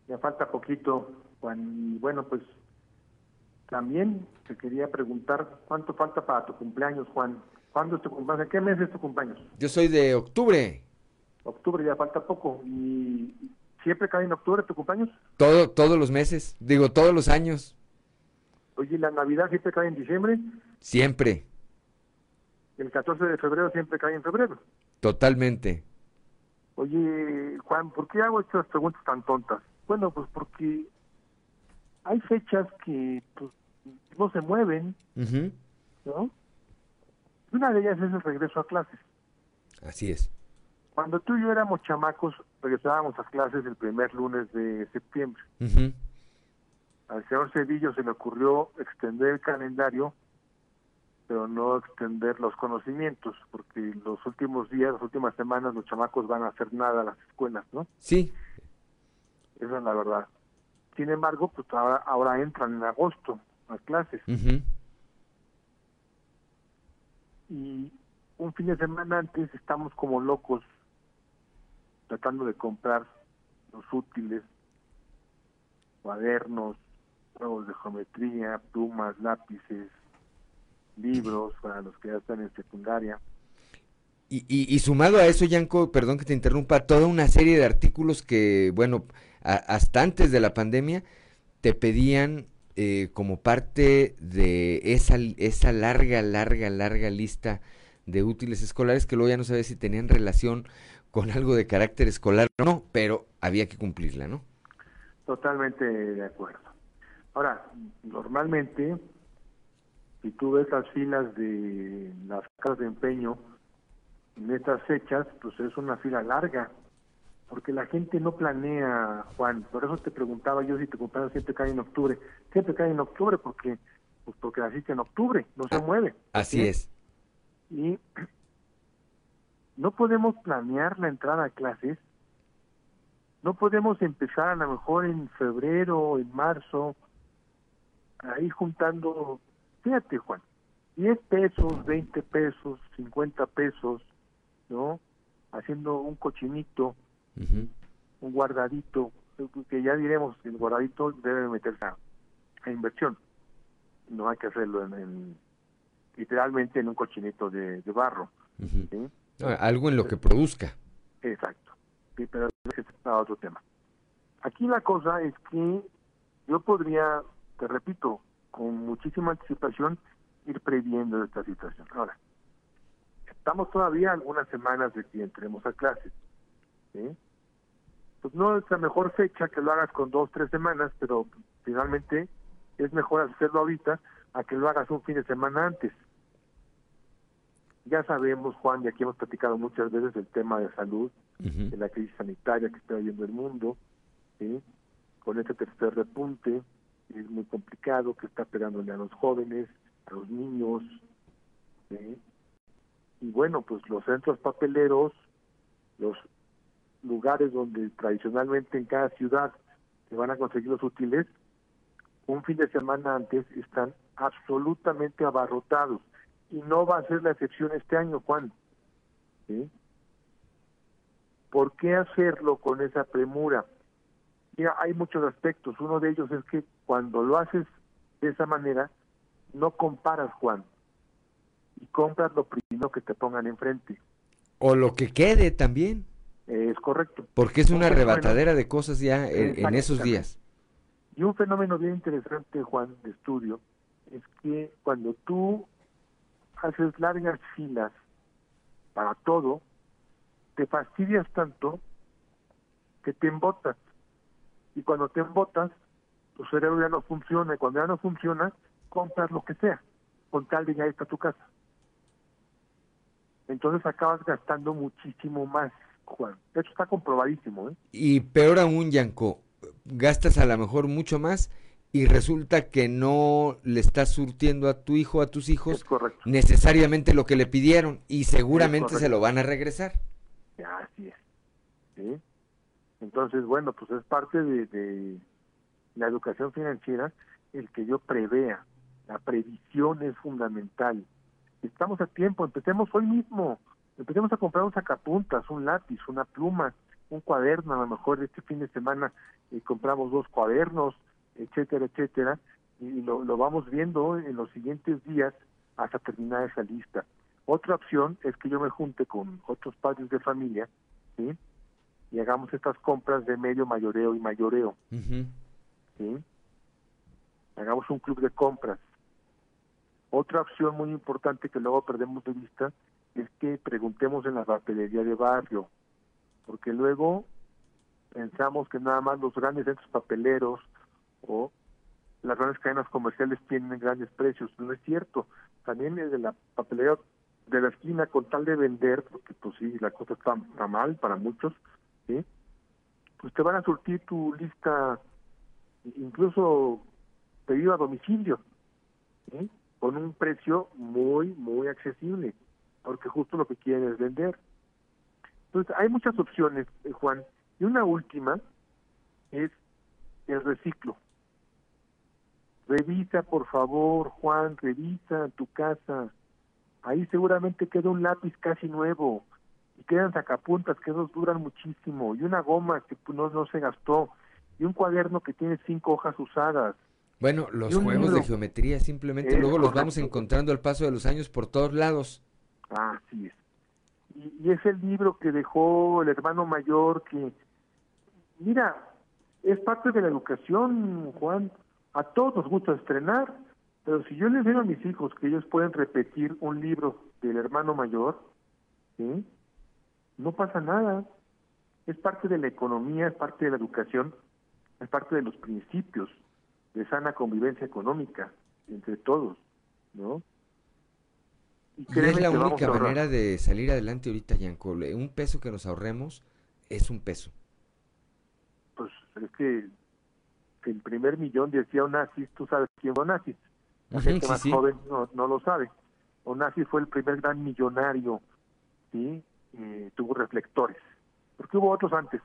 Ya falta poquito, Juan. Y bueno, pues también te quería preguntar, ¿cuánto falta para tu cumpleaños, Juan? ¿Cuándo es tu cumpleaños? ¿En qué mes es tu cumpleaños? Yo soy de octubre octubre ya falta poco. ¿Y siempre cae en octubre tu cumpleaños? Todo, todos los meses, digo, todos los años. Oye, ¿la Navidad siempre cae en diciembre? Siempre. ¿El 14 de febrero siempre cae en febrero? Totalmente. Oye, Juan, ¿por qué hago estas preguntas tan tontas? Bueno, pues porque hay fechas que pues, no se mueven, ¿no? Una de ellas es el regreso a clases. Así es. Cuando tú y yo éramos chamacos, regresábamos a clases el primer lunes de septiembre. Al señor Cedillo se le ocurrió extender el calendario pero no extender los conocimientos, porque los últimos días, las últimas semanas, los chamacos van a hacer nada a las escuelas, ¿no? Sí. Esa es la verdad. Sin embargo, pues ahora, ahora entran en agosto a clases. Y un fin de semana antes estamos como locos tratando de comprar los útiles, cuadernos, juegos de geometría, plumas, lápices, libros para los que ya están en secundaria. Y, y, sumado a eso, Yanko, perdón que te interrumpa, toda una serie de artículos que, bueno, hasta antes de la pandemia te pedían eh, como parte de esa, esa larga, larga, larga lista de útiles escolares que luego ya no sabes si tenían relación con algo de carácter escolar o no, pero había que cumplirla, ¿no? Totalmente de acuerdo. Ahora, normalmente si tú ves las filas de las casas de empeño en estas fechas, pues es una fila larga, porque la gente no planea, Juan, por eso te preguntaba yo si te compraron siempre cae en octubre, siempre cae en octubre porque pues porque naciste en octubre, no se ah, mueve. Así es. Y no podemos planear la entrada a clases, no podemos empezar a lo mejor en febrero, en marzo, ahí juntando Fíjate, Juan, 10 pesos, 20 pesos, 50 pesos, ¿no? Haciendo un cochinito, un guardadito, que ya diremos que el guardadito debe meterse a, inversión. No hay que hacerlo en, literalmente en un cochinito de, barro. algo en lo que produzca. Exacto. pero ese es otro tema. Aquí la cosa es que yo podría, te repito, con muchísima anticipación ir previendo esta situación. Ahora, estamos todavía algunas semanas de que entremos a clases. Pues no es la mejor fecha que lo hagas con dos, tres semanas, pero finalmente es mejor hacerlo ahorita a que lo hagas un fin de semana antes. Ya sabemos, Juan, y aquí hemos platicado muchas veces el tema de salud, de la crisis sanitaria que está viviendo el mundo, con este tercer repunte, es muy complicado, que está pegándole a los jóvenes, a los niños. Y bueno, pues los centros papeleros, los lugares donde tradicionalmente en cada ciudad se van a conseguir los útiles, un fin de semana antes están absolutamente abarrotados. Y no va a ser la excepción este año, Juan. ¿Sí? ¿Por qué hacerlo con esa premura? Mira, hay muchos aspectos. Uno de ellos es que cuando lo haces de esa manera, no comparas, Juan, y compras lo primero que te pongan enfrente. O lo que quede también. Es correcto. Porque es una arrebatadera de cosas ya en, esos días. Y un fenómeno bien interesante, Juan, de estudio, es que cuando tú haces largas filas para todo, te fastidias tanto que te embotas y cuando te embotas, tu cerebro ya no funciona, y cuando ya no funciona, compras lo que sea, con tal de ya está tu casa. Entonces acabas gastando muchísimo más, Juan. Hecho está comprobadísimo. ¿eh? Y peor aún, Yanko, gastas a lo mejor mucho más y resulta que no le estás surtiendo a tu hijo, a tus hijos, necesariamente lo que le pidieron y seguramente se lo van a regresar. Así es. ¿Sí? Entonces, bueno, pues es parte de, la educación financiera el que yo prevea. La previsión es fundamental. Estamos a tiempo, empecemos hoy mismo. Empecemos a comprar un sacapuntas, un lápiz, una pluma, un cuaderno. A lo mejor este fin de semana eh, compramos dos cuadernos, etcétera, etcétera. Y lo, lo vamos viendo en los siguientes días hasta terminar esa lista. Otra opción es que yo me junte con otros padres de familia, ¿sí? y hagamos estas compras de medio mayoreo y mayoreo. ¿Sí? Hagamos un club de compras. Otra opción muy importante que luego perdemos de vista es que preguntemos en la papelería de barrio, porque luego pensamos que nada más los grandes centros papeleros o las grandes cadenas comerciales tienen grandes precios. No es cierto. También desde la papelería de la esquina con tal de vender, porque pues sí, la cosa está mal para muchos, ¿sí? pues te van a surtir tu lista, incluso pedido a domicilio, con un precio muy, muy accesible, porque justo lo que quieren es vender. Entonces, hay muchas opciones, eh, Juan. Y una última es el reciclo. Revisa, por favor, Juan, revisa tu casa. Ahí seguramente queda un lápiz casi nuevo y quedan sacapuntas que esos duran muchísimo y una goma que pues, no, no se gastó y un cuaderno que tiene cinco hojas usadas. Bueno, los juegos de geometría simplemente luego los vamos encontrando al paso de los años por todos lados. Así es. Y, y es el libro que dejó el hermano mayor que, mira, es parte de la educación, Juan. A todos nos gusta estrenar, pero si yo les digo a mis hijos que ellos pueden repetir un libro del hermano mayor, ¿sí? no pasa nada. Es parte de la economía, es parte de la educación, es parte de los principios de sana convivencia económica entre todos, ¿no? Y, es la única manera de salir adelante ahorita, Yanko. Un peso que nos ahorremos es un peso. Pues es que, el primer millón decía Onassis, tú sabes quién fue Onassis. La gente más joven no, no lo sabe. Onassis fue el primer gran millonario, ¿sí? Eh, tuvo reflectores. Porque hubo otros antes,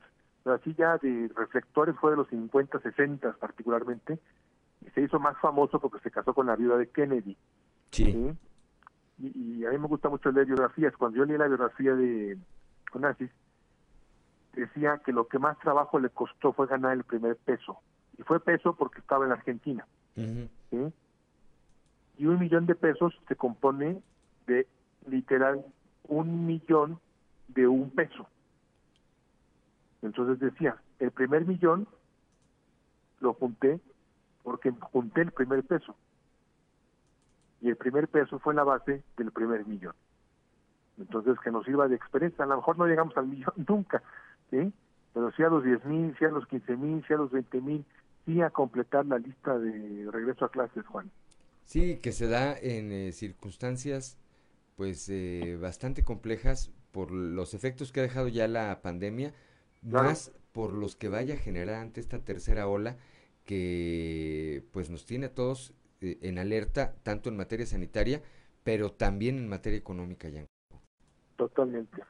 así ya de reflectores fue de los 50, 60 particularmente, y se hizo más famoso porque se casó con la viuda de Kennedy. Sí. Y, a mí me gusta mucho leer biografías. Cuando yo leí la biografía de Onassis, decía que lo que más trabajo le costó fue ganar el primer peso. Y fue peso porque estaba en Argentina. Y un millón de pesos se compone de literal un millón de un peso. Entonces decía, el primer millón lo junté porque junté el primer peso. Y el primer peso fue la base del primer millón. Entonces, que nos sirva de experiencia. A lo mejor no llegamos al millón nunca, ¿sí? Pero sí a los 10 mil, sí a los 15 mil, sí a los 20 mil, sí a completar la lista de regreso a clases, Juan. Sí, que se da en eh, circunstancias pues eh, bastante complejas por los efectos que ha dejado ya la pandemia, más por los que vaya a generar ante esta tercera ola que pues nos tiene a todos eh, en alerta, tanto en materia sanitaria, pero también en materia económica, ya. Totalmente.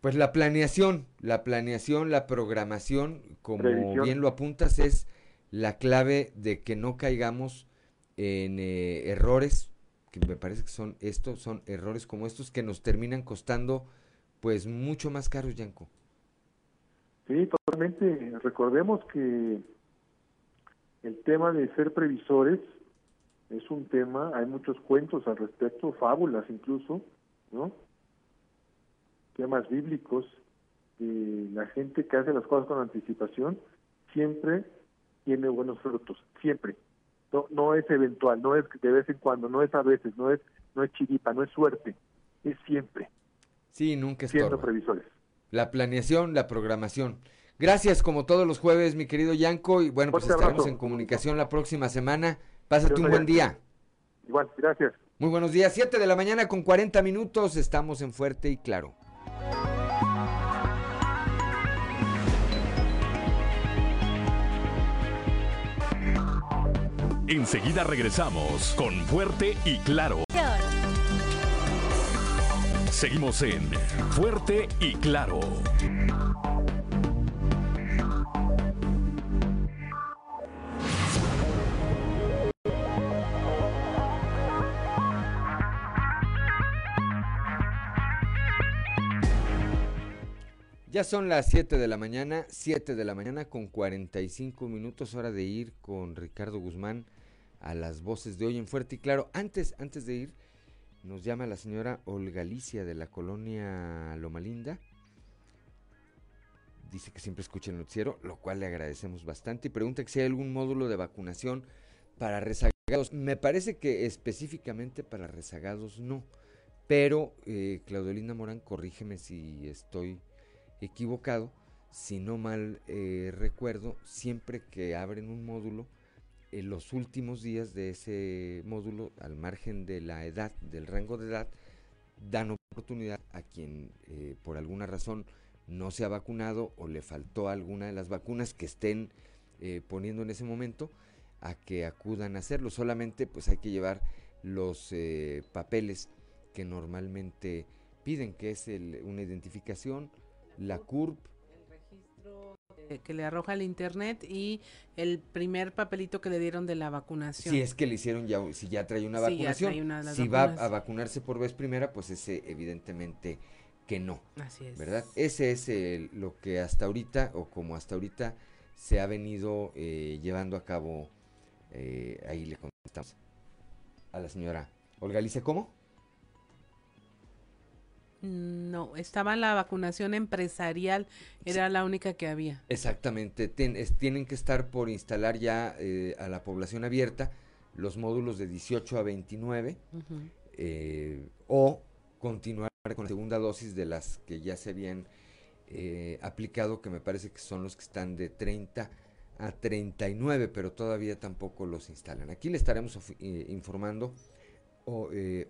Pues la planeación, la planeación, la programación, como bien lo apuntas, es la clave de que no caigamos en eh, errores, que me parece que son estos, son errores como estos que nos terminan costando pues mucho más caros, Yanko. Sí, totalmente. Recordemos que el tema de ser previsores es un tema, hay muchos cuentos al respecto, fábulas incluso, ¿no? temas bíblicos, la gente que hace las cosas con anticipación siempre tiene buenos frutos, siempre. No, no es eventual, no es de vez en cuando, no es a veces, no es, no es chiripa, no es suerte, es siempre. Sí, nunca estorba. Siendo previsores. La planeación, la programación. Gracias como todos los jueves, mi querido Yanko, y bueno, pues estaremos en comunicación la próxima semana. Pásate un buen día. Igual, gracias. Muy buenos días, 7 de la mañana con 40 minutos, estamos en Fuerte y Claro. Enseguida regresamos con Fuerte y Claro. Seguimos en Fuerte y Claro. Ya son las 7 de la mañana, 7 de la mañana con 45 minutos, hora de ir con Ricardo Guzmán a las voces de hoy en Fuerte y Claro. Antes, antes de ir, nos llama la señora Olga Alicia de la colonia Loma Linda. Dice que siempre escucha el noticiero, lo cual le agradecemos bastante. Y pregunta si hay algún módulo de vacunación para rezagados. Me parece que específicamente para rezagados no. Pero, eh, Claudelina Morán, corrígeme si estoy equivocado. Si no mal eh, recuerdo, siempre que abren un módulo, en los últimos días de ese módulo, al margen de la edad, del rango de edad, dan oportunidad a quien eh, por alguna razón no se ha vacunado o le faltó alguna de las vacunas que estén eh, poniendo en ese momento a que acudan a hacerlo. Solamente pues hay que llevar los eh, papeles que normalmente piden, que es una identificación, la CURP, que le arroja el internet y el primer papelito que le dieron de la vacunación. Si es que le hicieron ya, si ya trae una vacunación, si va a vacunarse por vez primera, pues ese evidentemente que no. Así es. ¿Verdad? Ese es lo que hasta ahorita, o como hasta ahorita se ha venido eh, llevando a cabo, eh, ahí le contestamos a la señora Olga Alice, ¿cómo? No, estaba la vacunación empresarial, era la única que había. Exactamente, tienen que estar por instalar ya eh, a la población abierta los módulos de 18 a 29 eh, o continuar con la segunda dosis de las que ya se habían eh, aplicado, que me parece que son los que están de 30 a 39, pero todavía tampoco los instalan. Aquí le estaremos informando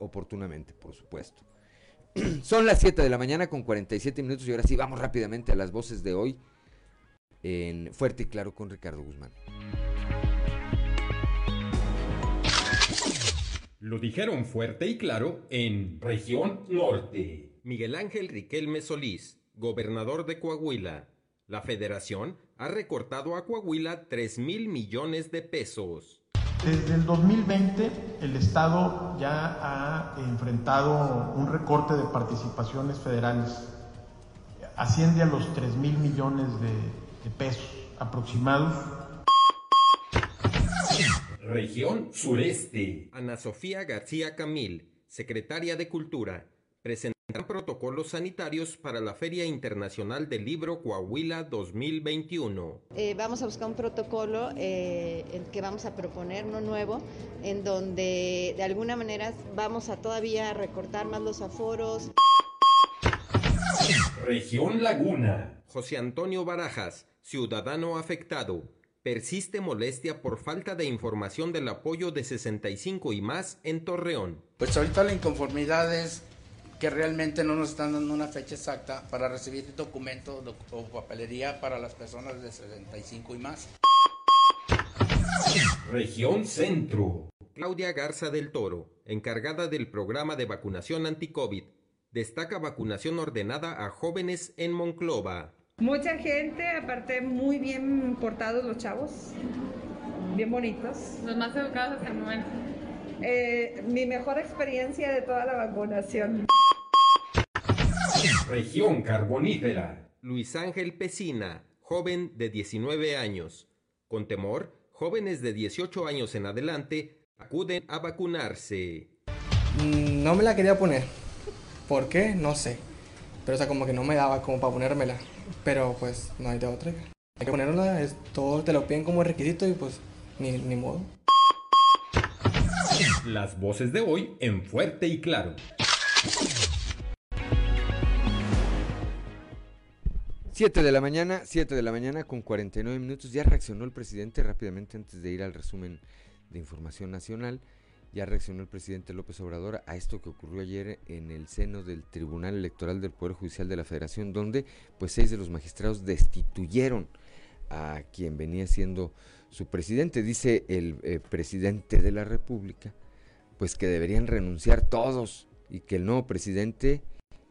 oportunamente, por supuesto. Son las 7 de la mañana con 47 minutos y ahora sí vamos rápidamente a las voces de hoy en Fuerte y Claro con Ricardo Guzmán. Lo dijeron fuerte y claro en Región Norte. Miguel Ángel Riquelme Solís, gobernador de Coahuila. La federación ha recortado a Coahuila 3 mil millones de pesos. Desde el 2020 el Estado ya ha enfrentado un recorte de participaciones federales. Asciende a los 3 mil millones de, pesos aproximados. Región Sureste. Ana Sofía García Camil, secretaria de Cultura, presentó protocolos sanitarios para la Feria Internacional del Libro Coahuila 2021. Eh, vamos a buscar un protocolo eh, que vamos a proponer, no nuevo, en donde de alguna manera vamos a todavía recortar más los aforos. Región Laguna. José Antonio Barajas, ciudadano afectado. Persiste molestia por falta de información del apoyo de 65 y más en Torreón. Pues ahorita la inconformidad es que realmente no nos están dando una fecha exacta para recibir documentos o papelería para las personas de 65 y más. Región Centro. Claudia Garza del Toro, encargada del programa de vacunación anti-COVID, destaca vacunación ordenada a jóvenes en Monclova. Mucha gente, aparte muy bien portados los chavos, bien bonitos. Los más educados hasta el momento. Eh, mi mejor experiencia de toda la vacunación. Región Carbonífera. Luis Ángel Pesina, joven de 19 años. Con temor, jóvenes de 18 años en adelante acuden a vacunarse. Mm, no me la quería poner. ¿Por qué? No sé. Pero o sea, como que no me daba como para ponérmela. Pero pues no hay de otra. Hay que ponerla, es, todo te lo piden como requisito y pues ni, ni modo. Las voces de hoy en fuerte y claro. 7 de la mañana, 7 de la mañana con 49 minutos. Ya reaccionó el presidente rápidamente antes de ir al resumen de información nacional. Ya reaccionó el presidente López Obrador a esto que ocurrió ayer en el seno del Tribunal Electoral del Poder Judicial de la Federación, donde pues seis de los magistrados destituyeron a quien venía siendo su presidente. Dice el eh, presidente de la República, pues que deberían renunciar todos y que el nuevo presidente,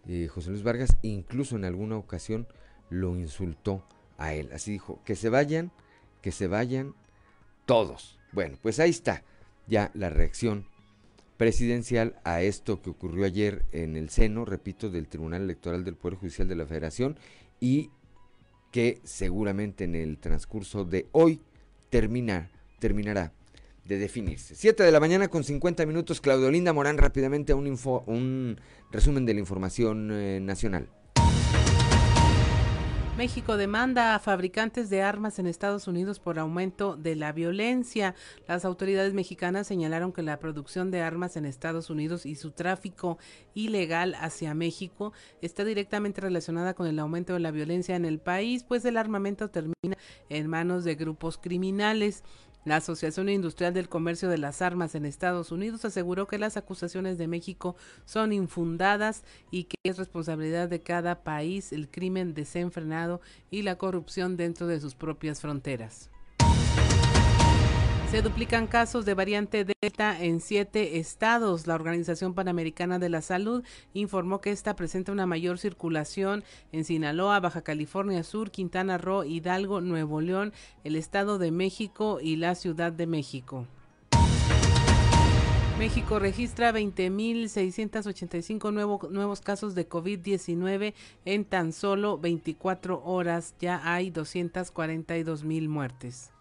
eh, José Luis Vargas, incluso en alguna ocasión lo insultó a él. Así dijo, que se vayan, que se vayan todos. Bueno, pues ahí está ya la reacción presidencial a esto que ocurrió ayer en el seno, repito, del Tribunal Electoral del Poder Judicial de la Federación y que seguramente en el transcurso de hoy termina, terminará de definirse. Siete de la mañana con 50 minutos, Claudio Linda Morán, rápidamente un, info, un resumen de la información eh, nacional. México demanda a fabricantes de armas en Estados Unidos por aumento de la violencia. Las autoridades mexicanas señalaron que la producción de armas en Estados Unidos y su tráfico ilegal hacia México está directamente relacionada con el aumento de la violencia en el país, pues el armamento termina en manos de grupos criminales. La Asociación Industrial del Comercio de las Armas en Estados Unidos aseguró que las acusaciones de México son infundadas y que es responsabilidad de cada país el crimen desenfrenado y la corrupción dentro de sus propias fronteras. Se duplican casos de variante Delta en siete estados. La Organización Panamericana de la Salud informó que esta presenta una mayor circulación en Sinaloa, Baja California Sur, Quintana Roo, Hidalgo, Nuevo León, el Estado de México y la Ciudad de México. México registra 20.685 nuevo, nuevos casos de COVID-19 en tan solo 24 horas. Ya hay 242 mil muertes.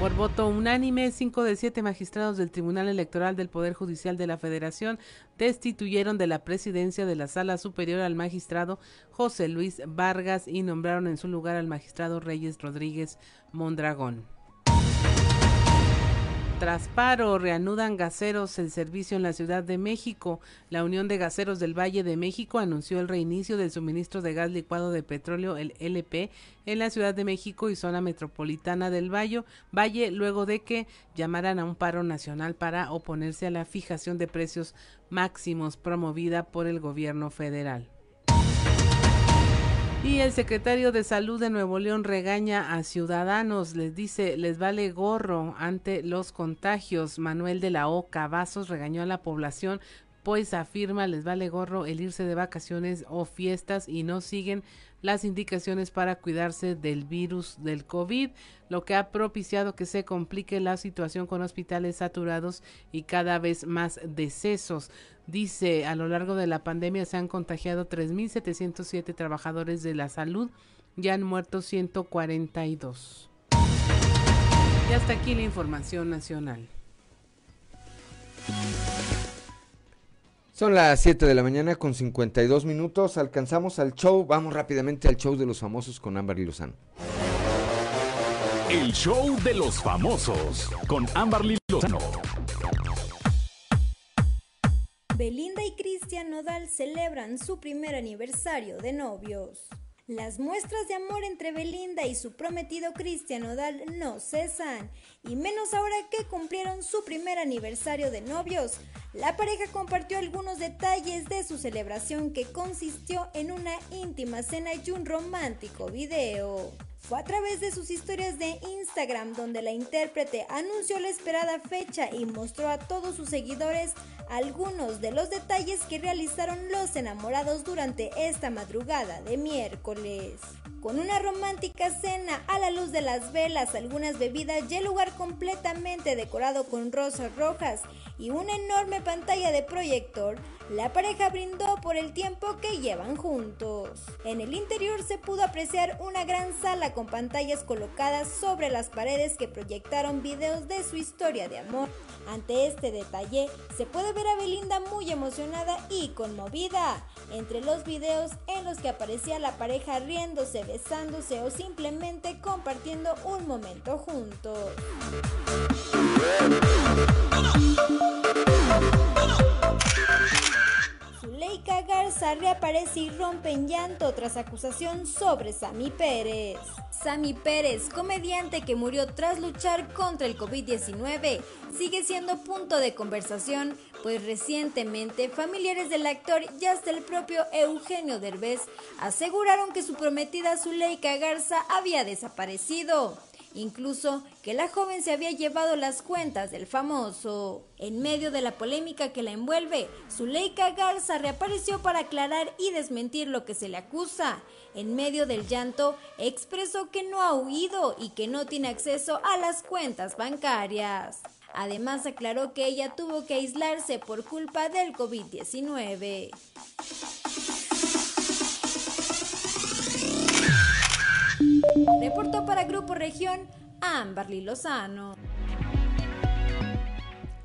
Por voto unánime, cinco de siete magistrados del Tribunal Electoral del Poder Judicial de la Federación destituyeron de la presidencia de la Sala Superior al magistrado José Luis Vargas y nombraron en su lugar al magistrado Reyes Rodríguez Mondragón. Tras paro, reanudan gaseros el servicio en la Ciudad de México. La Unión de Gaseros del Valle de México anunció el reinicio del suministro de gas licuado de petróleo, el LP, en la Ciudad de México y zona metropolitana del Valle, Valle luego de que llamaran a un paro nacional para oponerse a la fijación de precios máximos promovida por el gobierno federal. Y el secretario de Salud de Nuevo León regaña a ciudadanos, les dice, les vale gorro ante los contagios. Manuel de la O. Cavazos regañó a la población, pues afirma les vale gorro el irse de vacaciones o fiestas y no siguen las indicaciones para cuidarse del virus del COVID, lo que ha propiciado que se complique la situación con hospitales saturados y cada vez más decesos. Dice, a lo largo de la pandemia se han contagiado 3.707 trabajadores de la salud y han muerto 142. Y hasta aquí la información nacional. Son las 7 de la mañana con 52 minutos. Alcanzamos al show. Vamos rápidamente al show de los famosos con Ámbar y Lozano. El show de los famosos con Ámbar Lozano. Belinda y Cristian Nodal celebran su primer aniversario de novios. Las muestras de amor entre Belinda y su prometido Cristian Nodal no cesan, y menos ahora que cumplieron su primer aniversario de novios. La pareja compartió algunos detalles de su celebración que consistió en una íntima cena y un romántico video. Fue a través de sus historias de Instagram donde la intérprete anunció la esperada fecha y mostró a todos sus seguidores algunos de los detalles que realizaron los enamorados durante esta madrugada de miércoles. Con una romántica cena a la luz de las velas, algunas bebidas y el lugar completamente decorado con rosas rojas y una enorme pantalla de proyector, la pareja brindó por el tiempo que llevan juntos. En el interior se pudo apreciar una gran sala con pantallas colocadas sobre las paredes que proyectaron videos de su historia de amor. Ante este detalle, se puede ver Belinda muy emocionada y conmovida. Entre los videos en los que aparecía la pareja riéndose, besándose o simplemente compartiendo un momento juntos. Zuleika Garza reaparece y rompe en llanto tras acusación sobre Sammy Pérez. Sammy Pérez, comediante que murió tras luchar contra el COVID-19, sigue siendo punto de conversación, pues recientemente familiares del actor y hasta el propio Eugenio Derbez aseguraron que su prometida Zuleika Garza había desaparecido incluso que la joven se había llevado las cuentas del famoso. En medio de la polémica que la envuelve, Zuleika Garza reapareció para aclarar y desmentir lo que se le acusa. En medio del llanto, expresó que no ha huido y que no tiene acceso a las cuentas bancarias. Además aclaró que ella tuvo que aislarse por culpa del COVID-19. Reportó para Grupo Región Amberly Lozano.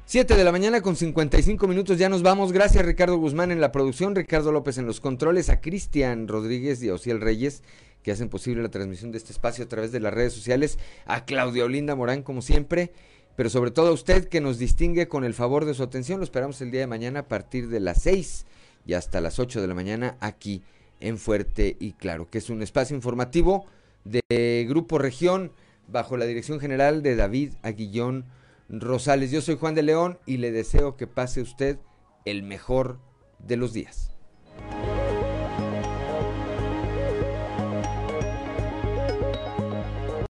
7 de la mañana con 55 minutos, ya nos vamos. Gracias Ricardo Guzmán en la producción, Ricardo López en los controles, a Cristian Rodríguez y a Ociel Reyes que hacen posible la transmisión de este espacio a través de las redes sociales, a Claudia Olinda Morán como siempre, pero sobre todo a usted que nos distingue con el favor de su atención. Lo esperamos el día de mañana a partir de las 6 y hasta las 8 de la mañana aquí en Fuerte y Claro, que es un espacio informativo de Grupo Región bajo la dirección general de David Aguillón Rosales. Yo soy Juan de León y le deseo que pase usted el mejor de los días.